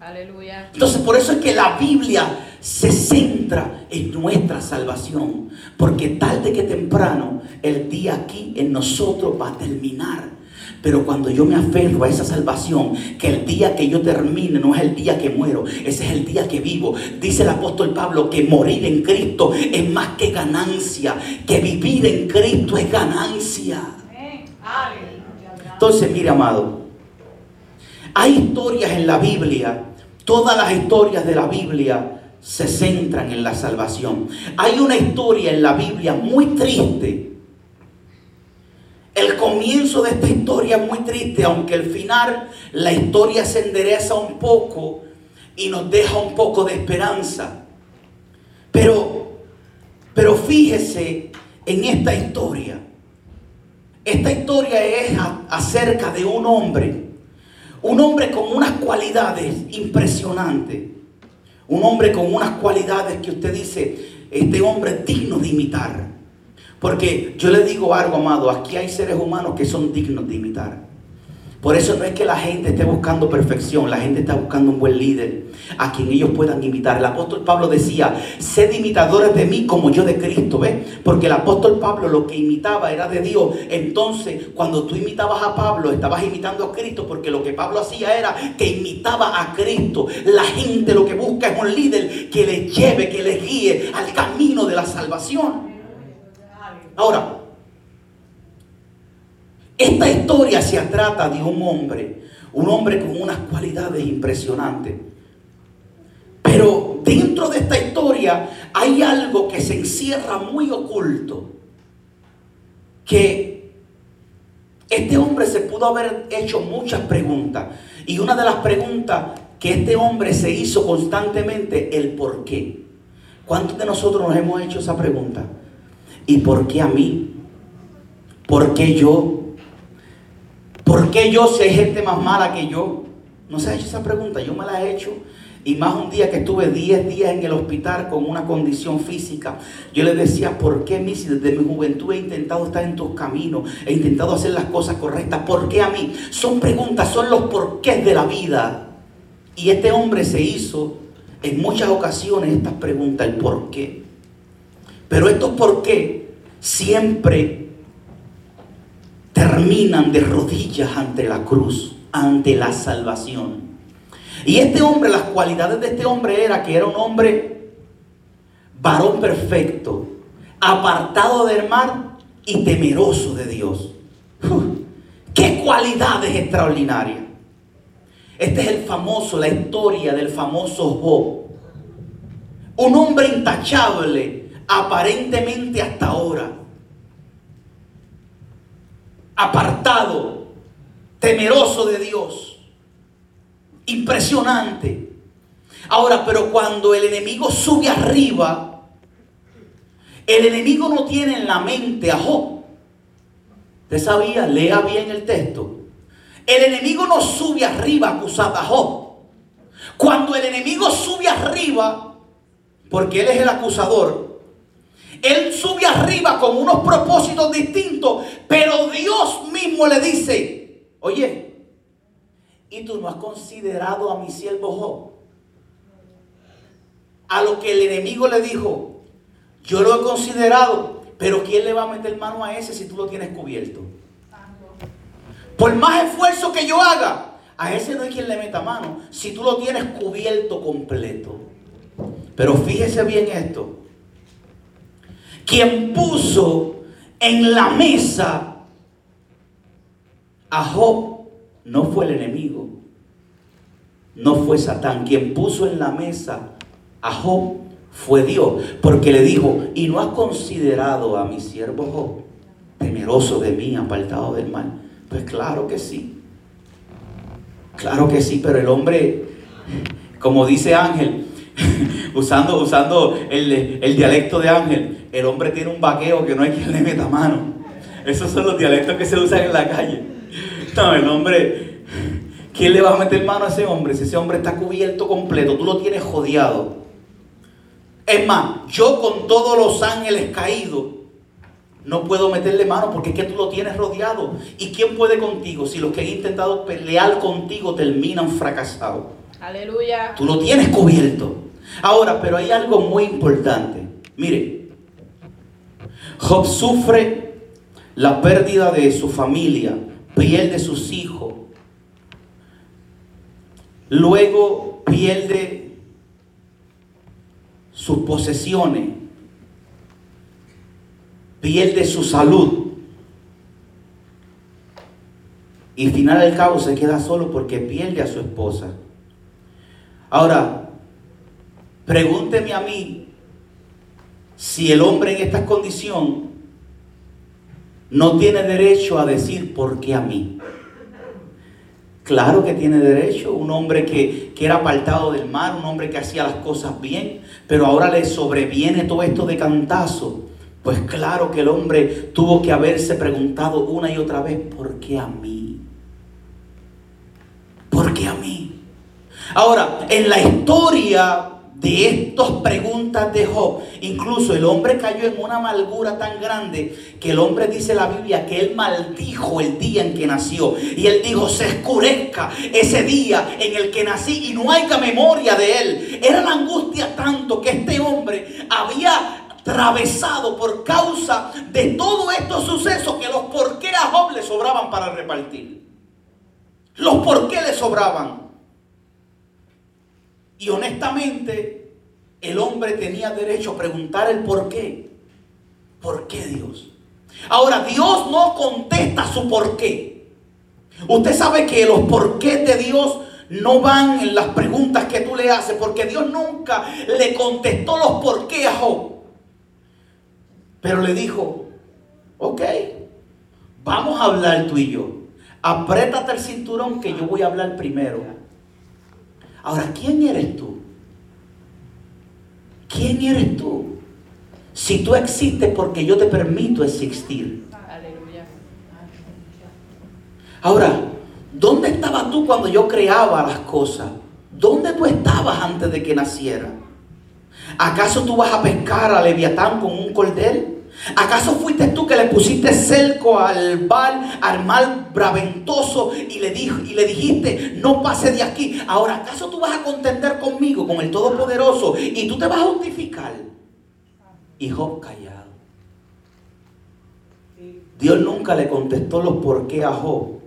Aleluya. Entonces por eso es que la Biblia se centra en nuestra salvación. Porque tarde que temprano el día aquí en nosotros va a terminar. Pero cuando yo me aferro a esa salvación, que el día que yo termine no es el día que muero, ese es el día que vivo. Dice el apóstol Pablo que morir en Cristo es más que ganancia, que vivir en Cristo es ganancia. Entonces, mire, amado, hay historias en la Biblia, todas las historias de la Biblia se centran en la salvación. Hay una historia en la Biblia muy triste el comienzo de esta historia es muy triste, aunque al final la historia se endereza un poco y nos deja un poco de esperanza. Pero, pero fíjese en esta historia. Esta historia es acerca de un hombre, un hombre con unas cualidades impresionantes, un hombre con unas cualidades que usted dice, este hombre es digno de imitar. Porque yo le digo algo, amado, aquí hay seres humanos que son dignos de imitar. Por eso no es que la gente esté buscando perfección, la gente está buscando un buen líder a quien ellos puedan imitar. El apóstol Pablo decía, sed imitadores de mí como yo de Cristo, ¿ves? Porque el apóstol Pablo lo que imitaba era de Dios. Entonces, cuando tú imitabas a Pablo, estabas imitando a Cristo, porque lo que Pablo hacía era que imitaba a Cristo. La gente lo que busca es un líder que le lleve, que le guíe al camino de la salvación. Ahora, esta historia se trata de un hombre, un hombre con unas cualidades impresionantes. Pero dentro de esta historia hay algo que se encierra muy oculto. Que este hombre se pudo haber hecho muchas preguntas. Y una de las preguntas que este hombre se hizo constantemente, el por qué. ¿Cuántos de nosotros nos hemos hecho esa pregunta? ¿Y por qué a mí? ¿Por qué yo? ¿Por qué yo si hay gente más mala que yo? ¿No se ha hecho esa pregunta? Yo me la he hecho. Y más un día que estuve 10 días en el hospital con una condición física, yo le decía, ¿por qué a mí si desde mi juventud he intentado estar en tus caminos, he intentado hacer las cosas correctas? ¿Por qué a mí? Son preguntas, son los porqués de la vida. Y este hombre se hizo en muchas ocasiones estas preguntas, el por qué. Pero estos por qué siempre terminan de rodillas ante la cruz, ante la salvación. Y este hombre, las cualidades de este hombre era que era un hombre varón perfecto, apartado del mal y temeroso de Dios. ¡Qué cualidades extraordinarias! Este es el famoso, la historia del famoso Job. Un hombre intachable, aparentemente hasta ahora. Apartado, temeroso de Dios. Impresionante. Ahora, pero cuando el enemigo sube arriba, el enemigo no tiene en la mente a Job. ¿Usted sabía? Lea bien el texto. El enemigo no sube arriba a acusar a Job. Cuando el enemigo sube arriba, porque él es el acusador, él sube arriba con unos propósitos distintos, pero Dios mismo le dice, oye, ¿y tú no has considerado a mi siervo Job? A lo que el enemigo le dijo, yo lo he considerado, Pero ¿quién le va a meter mano a ese si tú lo tienes cubierto? Por más esfuerzo que yo haga, a ese no hay quien le meta mano si tú lo tienes cubierto completo. Pero fíjese bien esto. Quien puso en la mesa a Job no fue el enemigo, no fue Satán. Quien puso en la mesa a Job fue Dios, porque le dijo, y no has considerado a mi siervo Job, temeroso de mí, apartado del mal. Pues claro que sí, claro que sí, pero el hombre, como dice Ángel, usando, usando el, el, dialecto de Ángel, el hombre tiene un vaqueo que no hay quien le meta mano. Esos son los dialectos que se usan en la calle. No, el hombre, ¿quién le va a meter mano a ese hombre? Si ese hombre está cubierto completo, tú lo tienes jodiado. Es más, yo con todos los ángeles caídos, no puedo meterle mano porque es que tú lo tienes rodeado. ¿Y quién puede contigo si los que han intentado pelear contigo terminan fracasados? Aleluya. Tú lo tienes cubierto. Ahora, pero hay algo muy importante. Mire, Job sufre la pérdida de su familia, pierde sus hijos, luego pierde sus posesiones, pierde su salud. Y al final del cabo se queda solo porque pierde a su esposa. Ahora, pregúnteme a mí si el hombre en esta condición no tiene derecho a decir por qué a mí. Claro que tiene derecho, un hombre que, que, era apartado del mar, un hombre que hacía las cosas bien, pero ahora le sobreviene todo esto de cantazo. Pues claro que el hombre tuvo que haberse preguntado una y otra vez, ¿por qué a mí? ¿Por qué a mí? Ahora, en la historia de estas preguntas de Job, incluso el hombre cayó en una amargura tan grande que el hombre dice la Biblia que él maldijo el día en que nació. Y él dijo, se escurezca ese día en el que nací y no haya memoria de él. Era la angustia tanto que este hombre había atravesado por causa de todos estos sucesos que los por qué a Job le sobraban para repartir. Los por qué le sobraban. Y honestamente, el hombre tenía derecho a preguntar el por qué. ¿Por qué Dios? Ahora, Dios no contesta su por qué. Usted sabe que los por qué de Dios no van en las preguntas que tú le haces, porque Dios nunca le contestó los por qué a Job. Pero le dijo, ok, vamos a hablar tú y yo. Apriétate el cinturón que yo voy a hablar primero. Ahora, ¿quién eres tú? ¿Quién eres tú? Si tú existes porque yo te permito existir. Ahora, ¿dónde estabas tú cuando yo creaba las cosas? ¿Dónde tú estabas antes de que naciera? ¿Acaso tú vas a pescar a Leviatán con un cordel? ¿Acaso fuiste tú que le pusiste cerco al mal, al mal braventoso y le, y le dijiste, no pase de aquí? Ahora, ¿acaso tú vas a contender conmigo, con el Todopoderoso, y tú te vas a justificar? Y Job callado. Dios nunca le contestó los por qué a Job,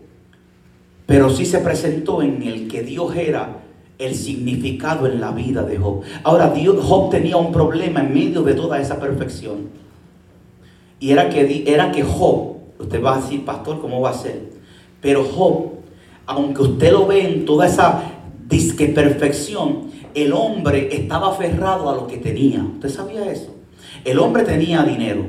pero sí se presentó en el que Dios era el significado en la vida de Job. Ahora, Job tenía un problema en medio de toda esa perfección. Y era que, era que Job, usted va a decir, pastor, ¿cómo va a ser? Pero Job, aunque usted lo ve en toda esa disque perfección, el hombre estaba aferrado a lo que tenía. ¿Usted sabía eso? El hombre tenía dinero.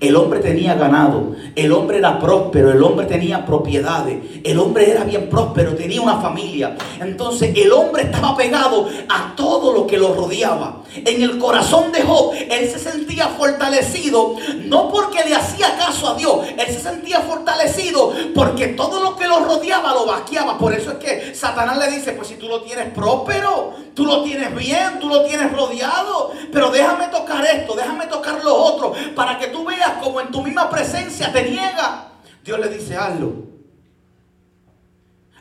El hombre tenía ganado, el hombre era próspero, el hombre tenía propiedades, el hombre era bien próspero, tenía una familia. Entonces el hombre estaba pegado a todo lo que lo rodeaba. En el corazón de Job, él se sentía fortalecido, no porque le hacía caso a Dios, él se sentía fortalecido porque todo lo que lo rodeaba lo vaqueaba. Por eso es que Satanás le dice, pues si tú lo tienes próspero, tú lo tienes bien, tú lo tienes rodeado, pero déjame tocar esto, déjame tocar lo otro, para que tú veas como en tu misma presencia te niega. Dios le dice, hazlo.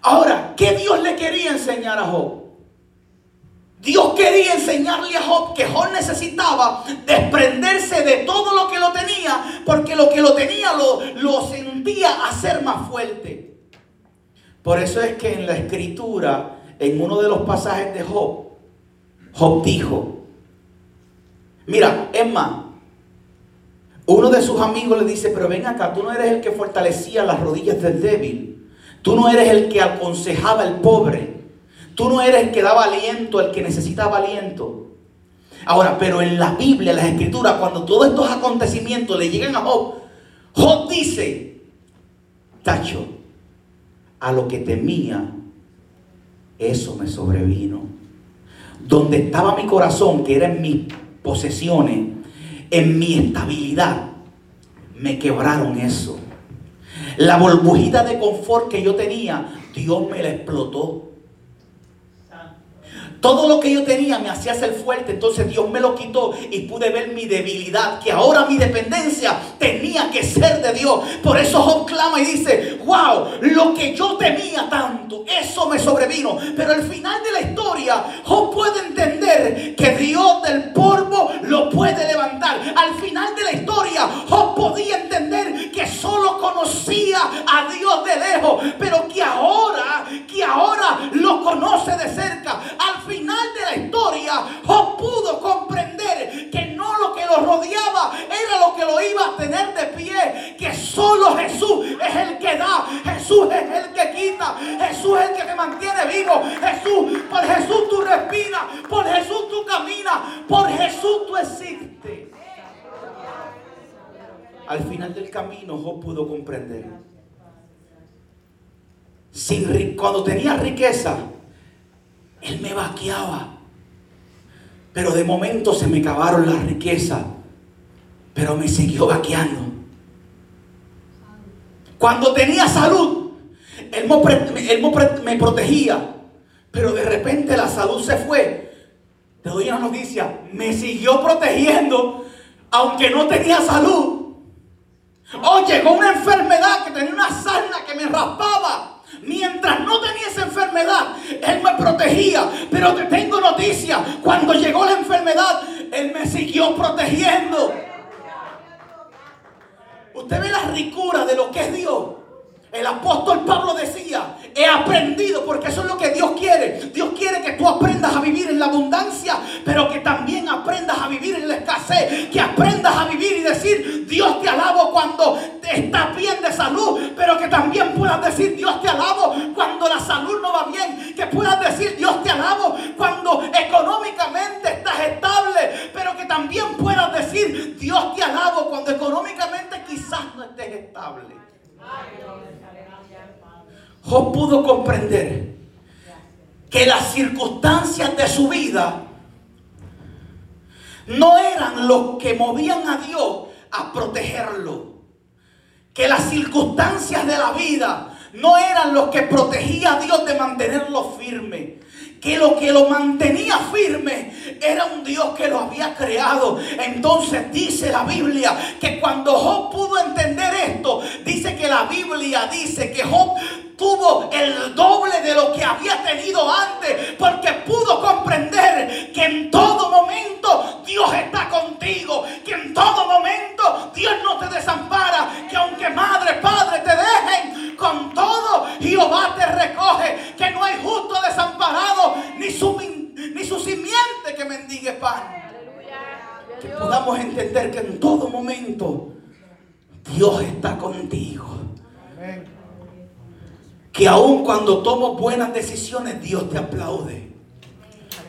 Ahora, ¿qué Dios le quería enseñar a Job? Dios quería enseñarle a Job que Job necesitaba desprenderse de todo lo que lo tenía porque lo que lo tenía lo, lo sentía hacer más fuerte. Por eso es que en la escritura, en uno de los pasajes de Job, Job dijo, mira, es más, uno de sus amigos le dice, pero ven acá, tú no eres el que fortalecía las rodillas del débil, tú no eres el que aconsejaba al pobre, tú no eres el que daba aliento al que necesitaba aliento. Ahora, pero en la Biblia, en las escrituras, cuando todos estos acontecimientos le llegan a Job, Job dice, tacho, a lo que temía, eso me sobrevino. Donde estaba mi corazón, que era en mis posesiones, en mi estabilidad, me quebraron eso. La burbujita de confort que yo tenía, Dios me la explotó. Todo lo que yo tenía me hacía ser fuerte, entonces Dios me lo quitó y pude ver mi debilidad, que ahora mi dependencia que ser de Dios. Por eso Job clama y dice, wow, lo que yo temía tanto, eso me sobrevino. Pero al final de la historia, Job puede entender que Dios del polvo lo puede levantar. Al final de la historia, Job podía entender que solo conocía a Dios de lejos, pero que ahora, que ahora lo conoce de cerca. Al final de la historia, Job pudo comprender rodeaba era lo que lo iba a tener de pie, que solo Jesús es el que da, Jesús es el que quita, Jesús es el que te mantiene vivo, Jesús, por Jesús tú respiras, por Jesús tú caminas, por Jesús tú existes. Al final del camino Job pudo comprender. Sin, cuando tenía riqueza, él me vaqueaba. Pero de momento se me acabaron las riquezas. Pero me siguió vaqueando. Cuando tenía salud, él me, protegía. Pero de repente la salud se fue. Te doy una noticia. Me siguió protegiendo. Aunque no tenía salud. O llegó una enfermedad que tenía una sarna que me raspaba. Mientras no tenía esa enfermedad, Él me protegía. Pero te tengo noticia, cuando llegó la enfermedad, Él me siguió protegiendo. Usted ve la ricura de lo que es Dios. El apóstol Pablo decía, he aprendido, porque eso es lo que Dios quiere. Dios quiere que tú aprendas a vivir en la abundancia, pero que también aprendas a vivir en la escasez, que aprendas a vivir y decir, Dios te alabo cuando estás bien de salud, pero que también puedas decir, Dios te alabo cuando la salud no va bien, que puedas decir, Dios te alabo cuando económicamente estás estable, pero que también puedas decir, Dios te alabo cuando económicamente quizás no estés estable. Job pudo comprender que las circunstancias de su vida no eran los que movían a Dios a protegerlo. Que las circunstancias de la vida no eran los que protegía a Dios de mantenerlo firme que lo que lo mantenía firme era un Dios que lo había creado. Entonces dice la Biblia que cuando Job pudo entender esto, dice que la Biblia dice que Job tuvo el doble de lo que había tenido antes, porque pudo comprender que en todo momento Dios está contigo, que en todo momento Dios no te desampara, que aunque madre, padre te dejen, con todo Jehová te recoge, que no hay justo desamparado, ni su, ni su simiente que mendigue pan. Que podamos entender que en todo momento Dios está contigo. Que aun cuando tomo buenas decisiones, Dios te aplaude.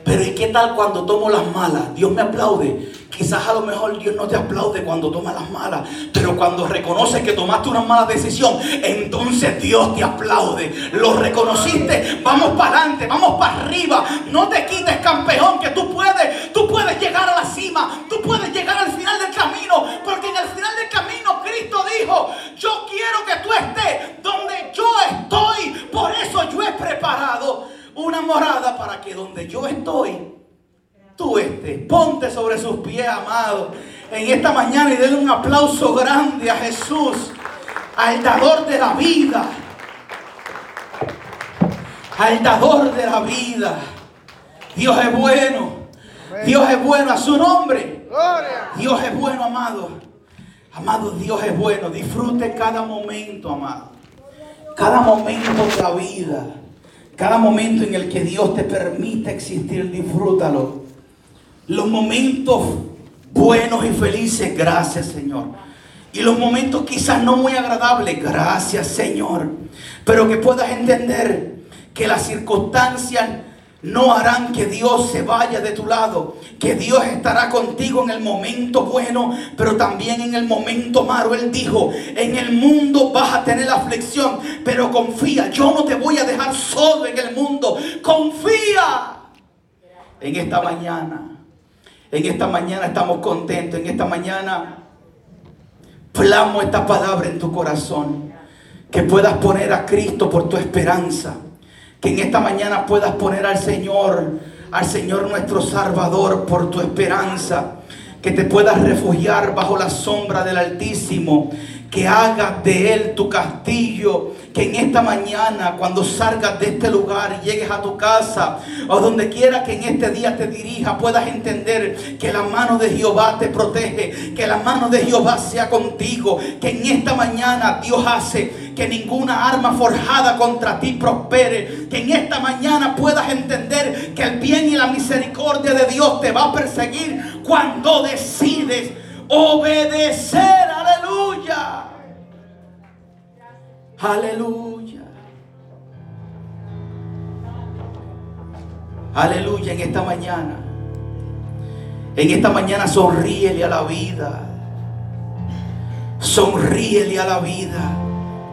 Pero ¿y qué tal cuando tomo las malas? Dios me aplaude. Quizás a lo mejor Dios no te aplaude cuando tomas las malas, pero cuando reconoces que tomaste una mala decisión, entonces Dios te aplaude. Lo reconociste, vamos para adelante, vamos para arriba. No te quites, campeón, que tú puedes, tú puedes llegar a la cima, tú puedes llegar al final del camino, porque en el final del camino dijo, yo quiero que tú estés donde yo estoy, por eso yo he preparado una morada para que donde yo estoy, tú estés. Ponte sobre sus pies, amado, en esta mañana y denle un aplauso grande a Jesús, al dador de la vida. Al dador de la vida. Dios es bueno. Dios es bueno a su nombre. Dios es bueno, amado. Amado, Dios es bueno. Disfrute cada momento, amado. Cada momento de la vida. Cada momento en el que Dios te permite existir, disfrútalo. Los momentos buenos y felices, gracias Señor. Y los momentos quizás no muy agradables, gracias Señor. Pero que puedas entender que las circunstancias no harán que Dios se vaya de tu lado, que Dios estará contigo en el momento bueno, pero también en el momento malo. Él dijo, en el mundo vas a tener aflicción, pero confía, yo no te voy a dejar solo en el mundo, confía en esta mañana. En esta mañana estamos contentos, en esta mañana plamo esta palabra en tu corazón, que puedas poner a Cristo por tu esperanza que en esta mañana puedas poner al Señor, al Señor nuestro Salvador por tu esperanza. Que te puedas refugiar bajo la sombra del Altísimo. Que hagas de Él tu castillo que en esta mañana, cuando salgas de este lugar y llegues a tu casa o donde quiera que en este día te dirija, puedas entender que la mano de Jehová te protege, que la mano de Jehová sea contigo, que en esta mañana Dios hace que ninguna arma forjada contra ti prospere, que en esta mañana puedas entender que el bien y la misericordia de Dios te va a perseguir cuando decides obedecer, aleluya. Aleluya. Aleluya en esta mañana. En esta mañana sonríele a la vida. Sonríele a la vida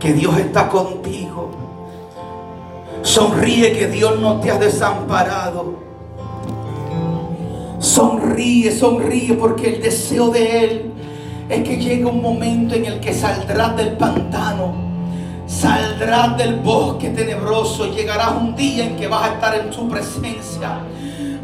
que Dios está contigo. Sonríe que Dios no te ha desamparado. Sonríe, sonríe porque el deseo de Él es que llegue un momento en el que saldrás del pantano Saldrás del bosque tenebroso. Llegará un día en que vas a estar en su presencia.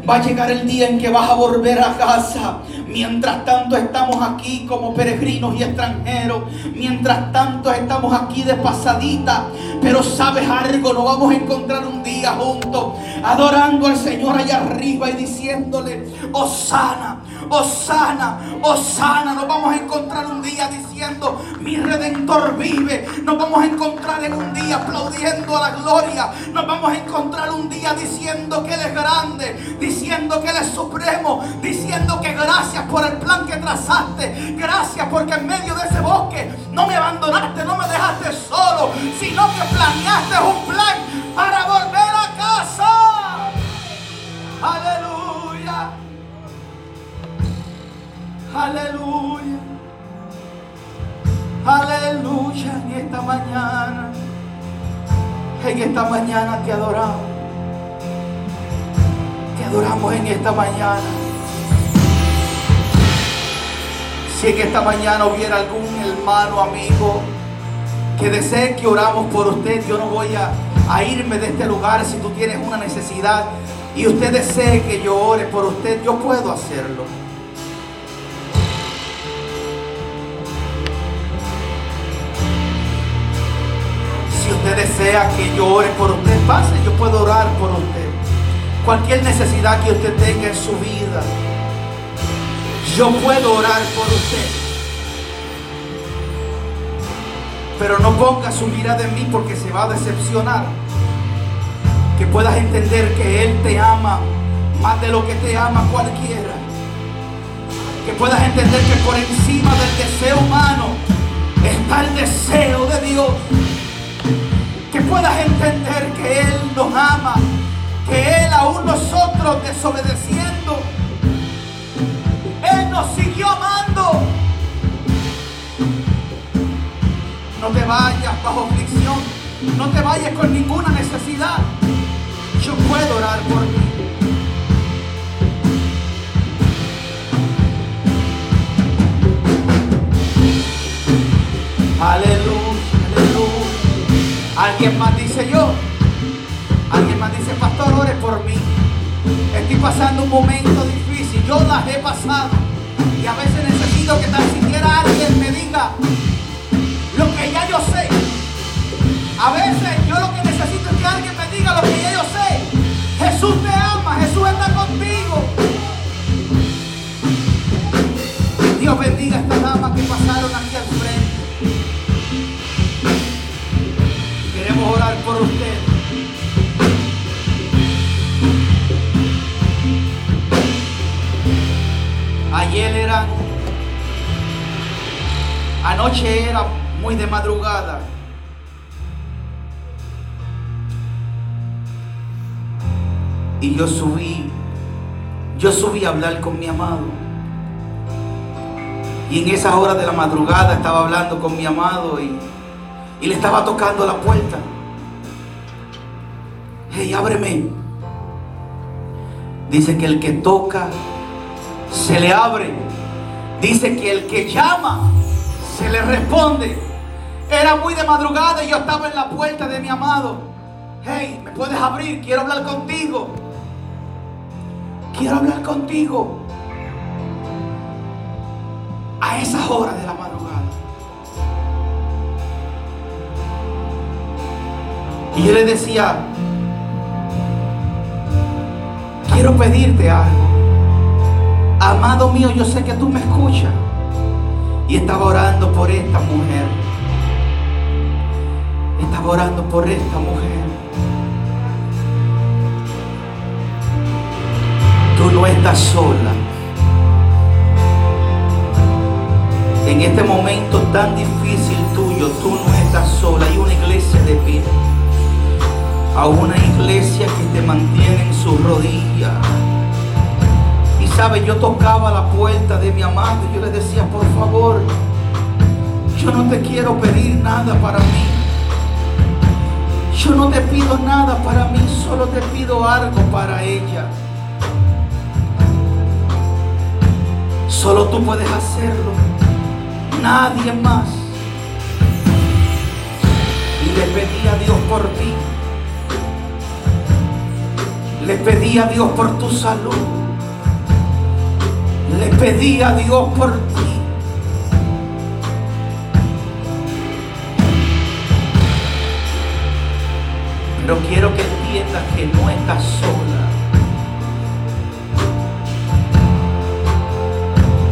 Va a llegar el día en que vas a volver a casa. Mientras tanto estamos aquí como peregrinos y extranjeros. Mientras tanto estamos aquí de pasadita. Pero sabes algo, nos vamos a encontrar un día juntos. Adorando al Señor allá arriba y diciéndole, Osana, Osana, Osana. Nos vamos a encontrar un día diciendo, mi redentor vive. Nos vamos a encontrar en un día aplaudiendo a la gloria. Nos vamos a encontrar un día diciendo que Él es grande diciendo que Él es supremo, diciendo que gracias por el plan que trazaste, gracias porque en medio de ese bosque no me abandonaste, no me dejaste solo, sino que planeaste un plan para volver a casa. Aleluya. Aleluya. Aleluya en esta mañana. En esta mañana te adoramos adoramos en esta mañana. Si en esta mañana hubiera algún hermano, amigo, que desee que oramos por usted, yo no voy a, a irme de este lugar si tú tienes una necesidad y usted desee que yo ore por usted, yo puedo hacerlo. Si usted desea que yo ore por usted, pase, yo puedo orar por usted cualquier necesidad que usted tenga en su vida, yo puedo orar por usted. Pero no ponga su mirada en mí porque se va a decepcionar. Que puedas entender que Él te ama más de lo que te ama cualquiera. Que puedas entender que por encima del deseo humano está el deseo de Dios. Que puedas entender que Él nos ama que Él aún nosotros desobedeciendo, nos siguió amando. No te vayas bajo aflicción, no te vayas con ninguna necesidad. Yo puedo orar por ti. Aleluya, aleluya. Alguien más dice yo. Alguien más dice, pastor, ore por mí. Estoy pasando un momento difícil. Yo las he pasado. Y a veces necesito que tan siquiera alguien me diga lo que ya yo sé. A veces yo lo que necesito es que alguien me diga lo que ya yo sé. Jesús te ama, Jesús está contigo. Dios bendiga a estas damas que pasaron aquí al frente. Queremos orar por ustedes. Ayer era, anoche era muy de madrugada. Y yo subí, yo subí a hablar con mi amado. Y en esa hora de la madrugada estaba hablando con mi amado y, y le estaba tocando la puerta. Hey, ábreme. Dice que el que toca se le abre. Dice que el que llama se le responde. Era muy de madrugada y yo estaba en la puerta de mi amado. Hey, ¿me puedes abrir? Quiero hablar contigo. Quiero hablar contigo. A esas horas de la madrugada. Y yo le decía, quiero pedirte algo. Amado mío, yo sé que tú me escuchas. Y estaba orando por esta mujer. Estaba orando por esta mujer. Tú no estás sola. En este momento tan difícil tuyo, tú no estás sola. Hay una iglesia de pie. A una iglesia que te mantiene en sus rodillas. Sabe, yo tocaba la puerta de mi amado y yo le decía, por favor, yo no te quiero pedir nada para mí. Yo no te pido nada para mí, solo te pido algo para ella. Solo tú puedes hacerlo. Nadie más. Y le pedí a Dios por ti. Le pedí a Dios por tu salud. Le pedí a Dios por ti. Pero quiero que entiendas que no estás sola.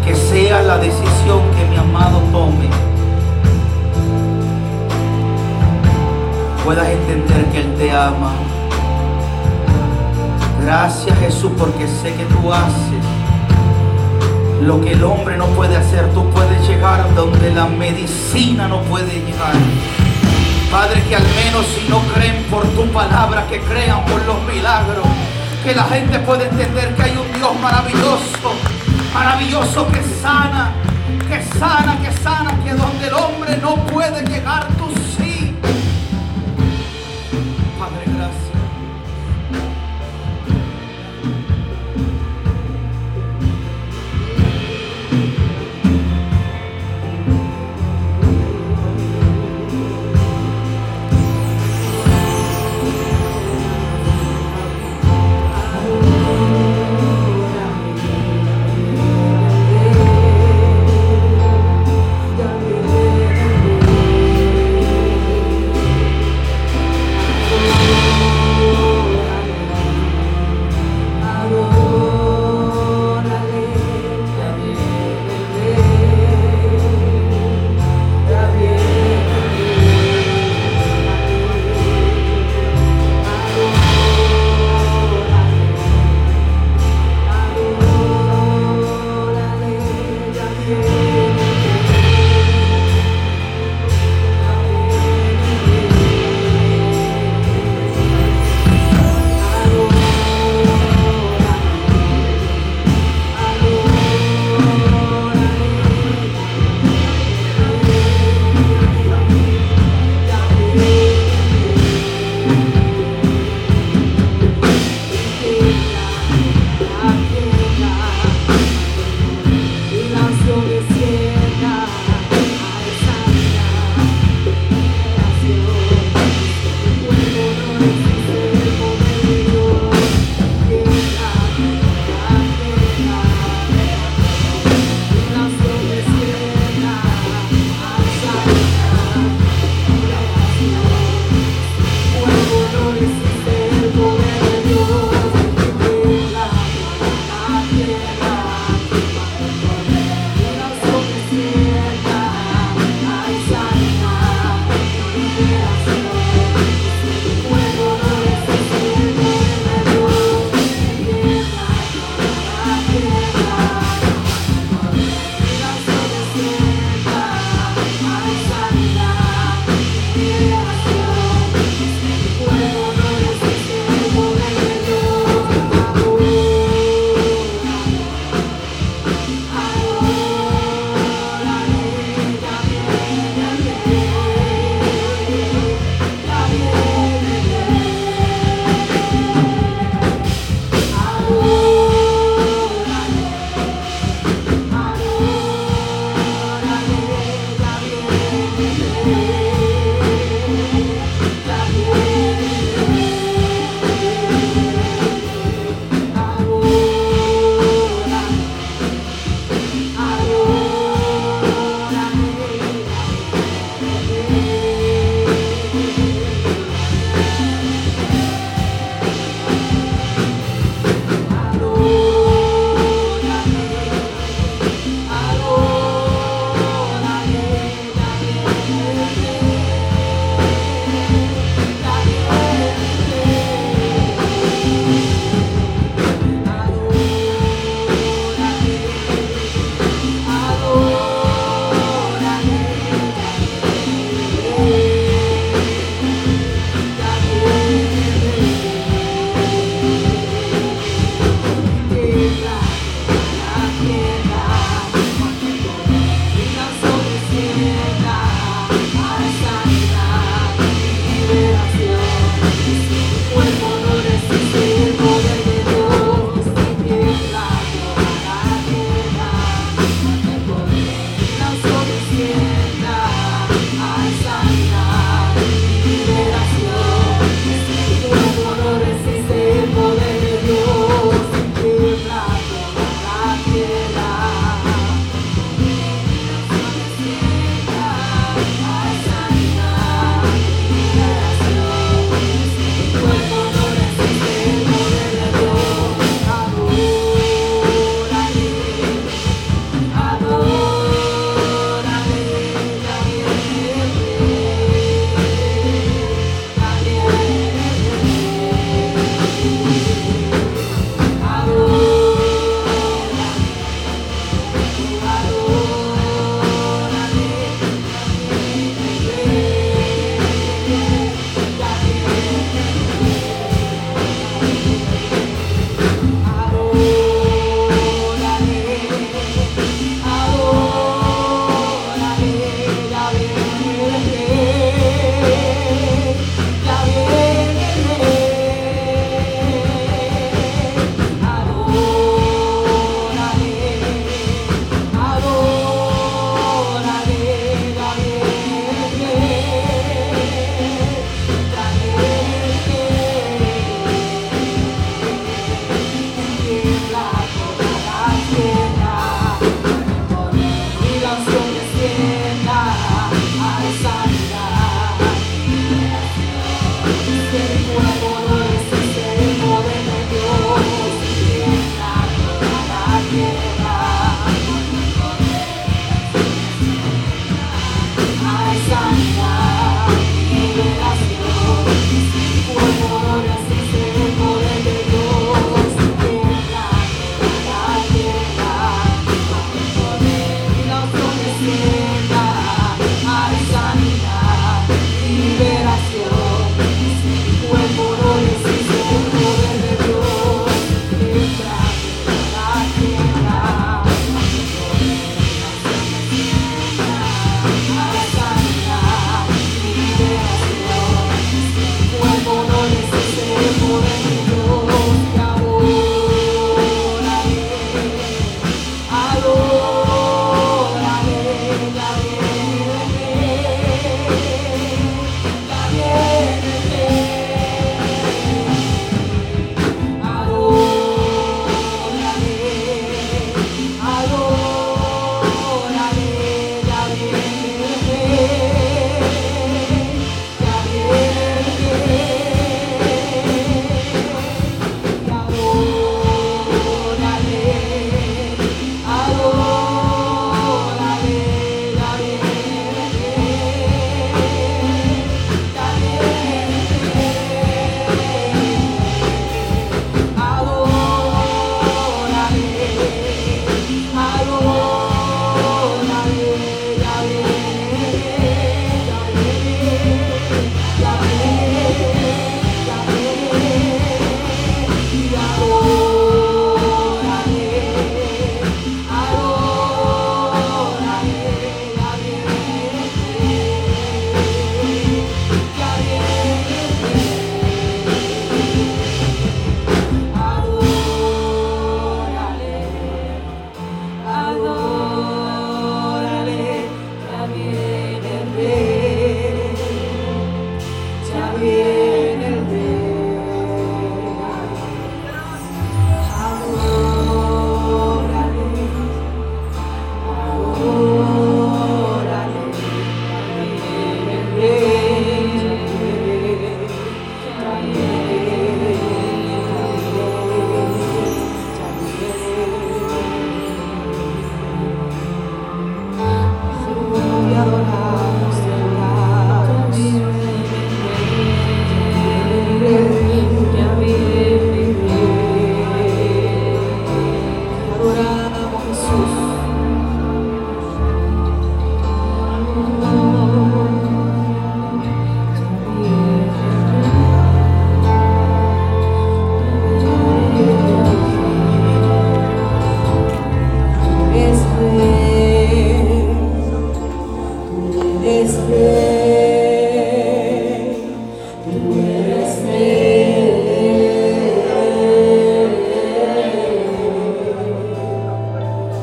Que sea la decisión que mi amado tome. Puedas entender que Él te ama. Gracias Jesús porque sé que tú haces lo que el hombre no puede hacer. Tú puedes llegar donde la medicina no puede llegar. Padre, que al menos si no creen por tu palabra, que crean por los milagros. Que la gente pueda entender que hay un Dios maravilloso, maravilloso que sana, que sana, que sana, que donde el hombre no puede llegar, tú sí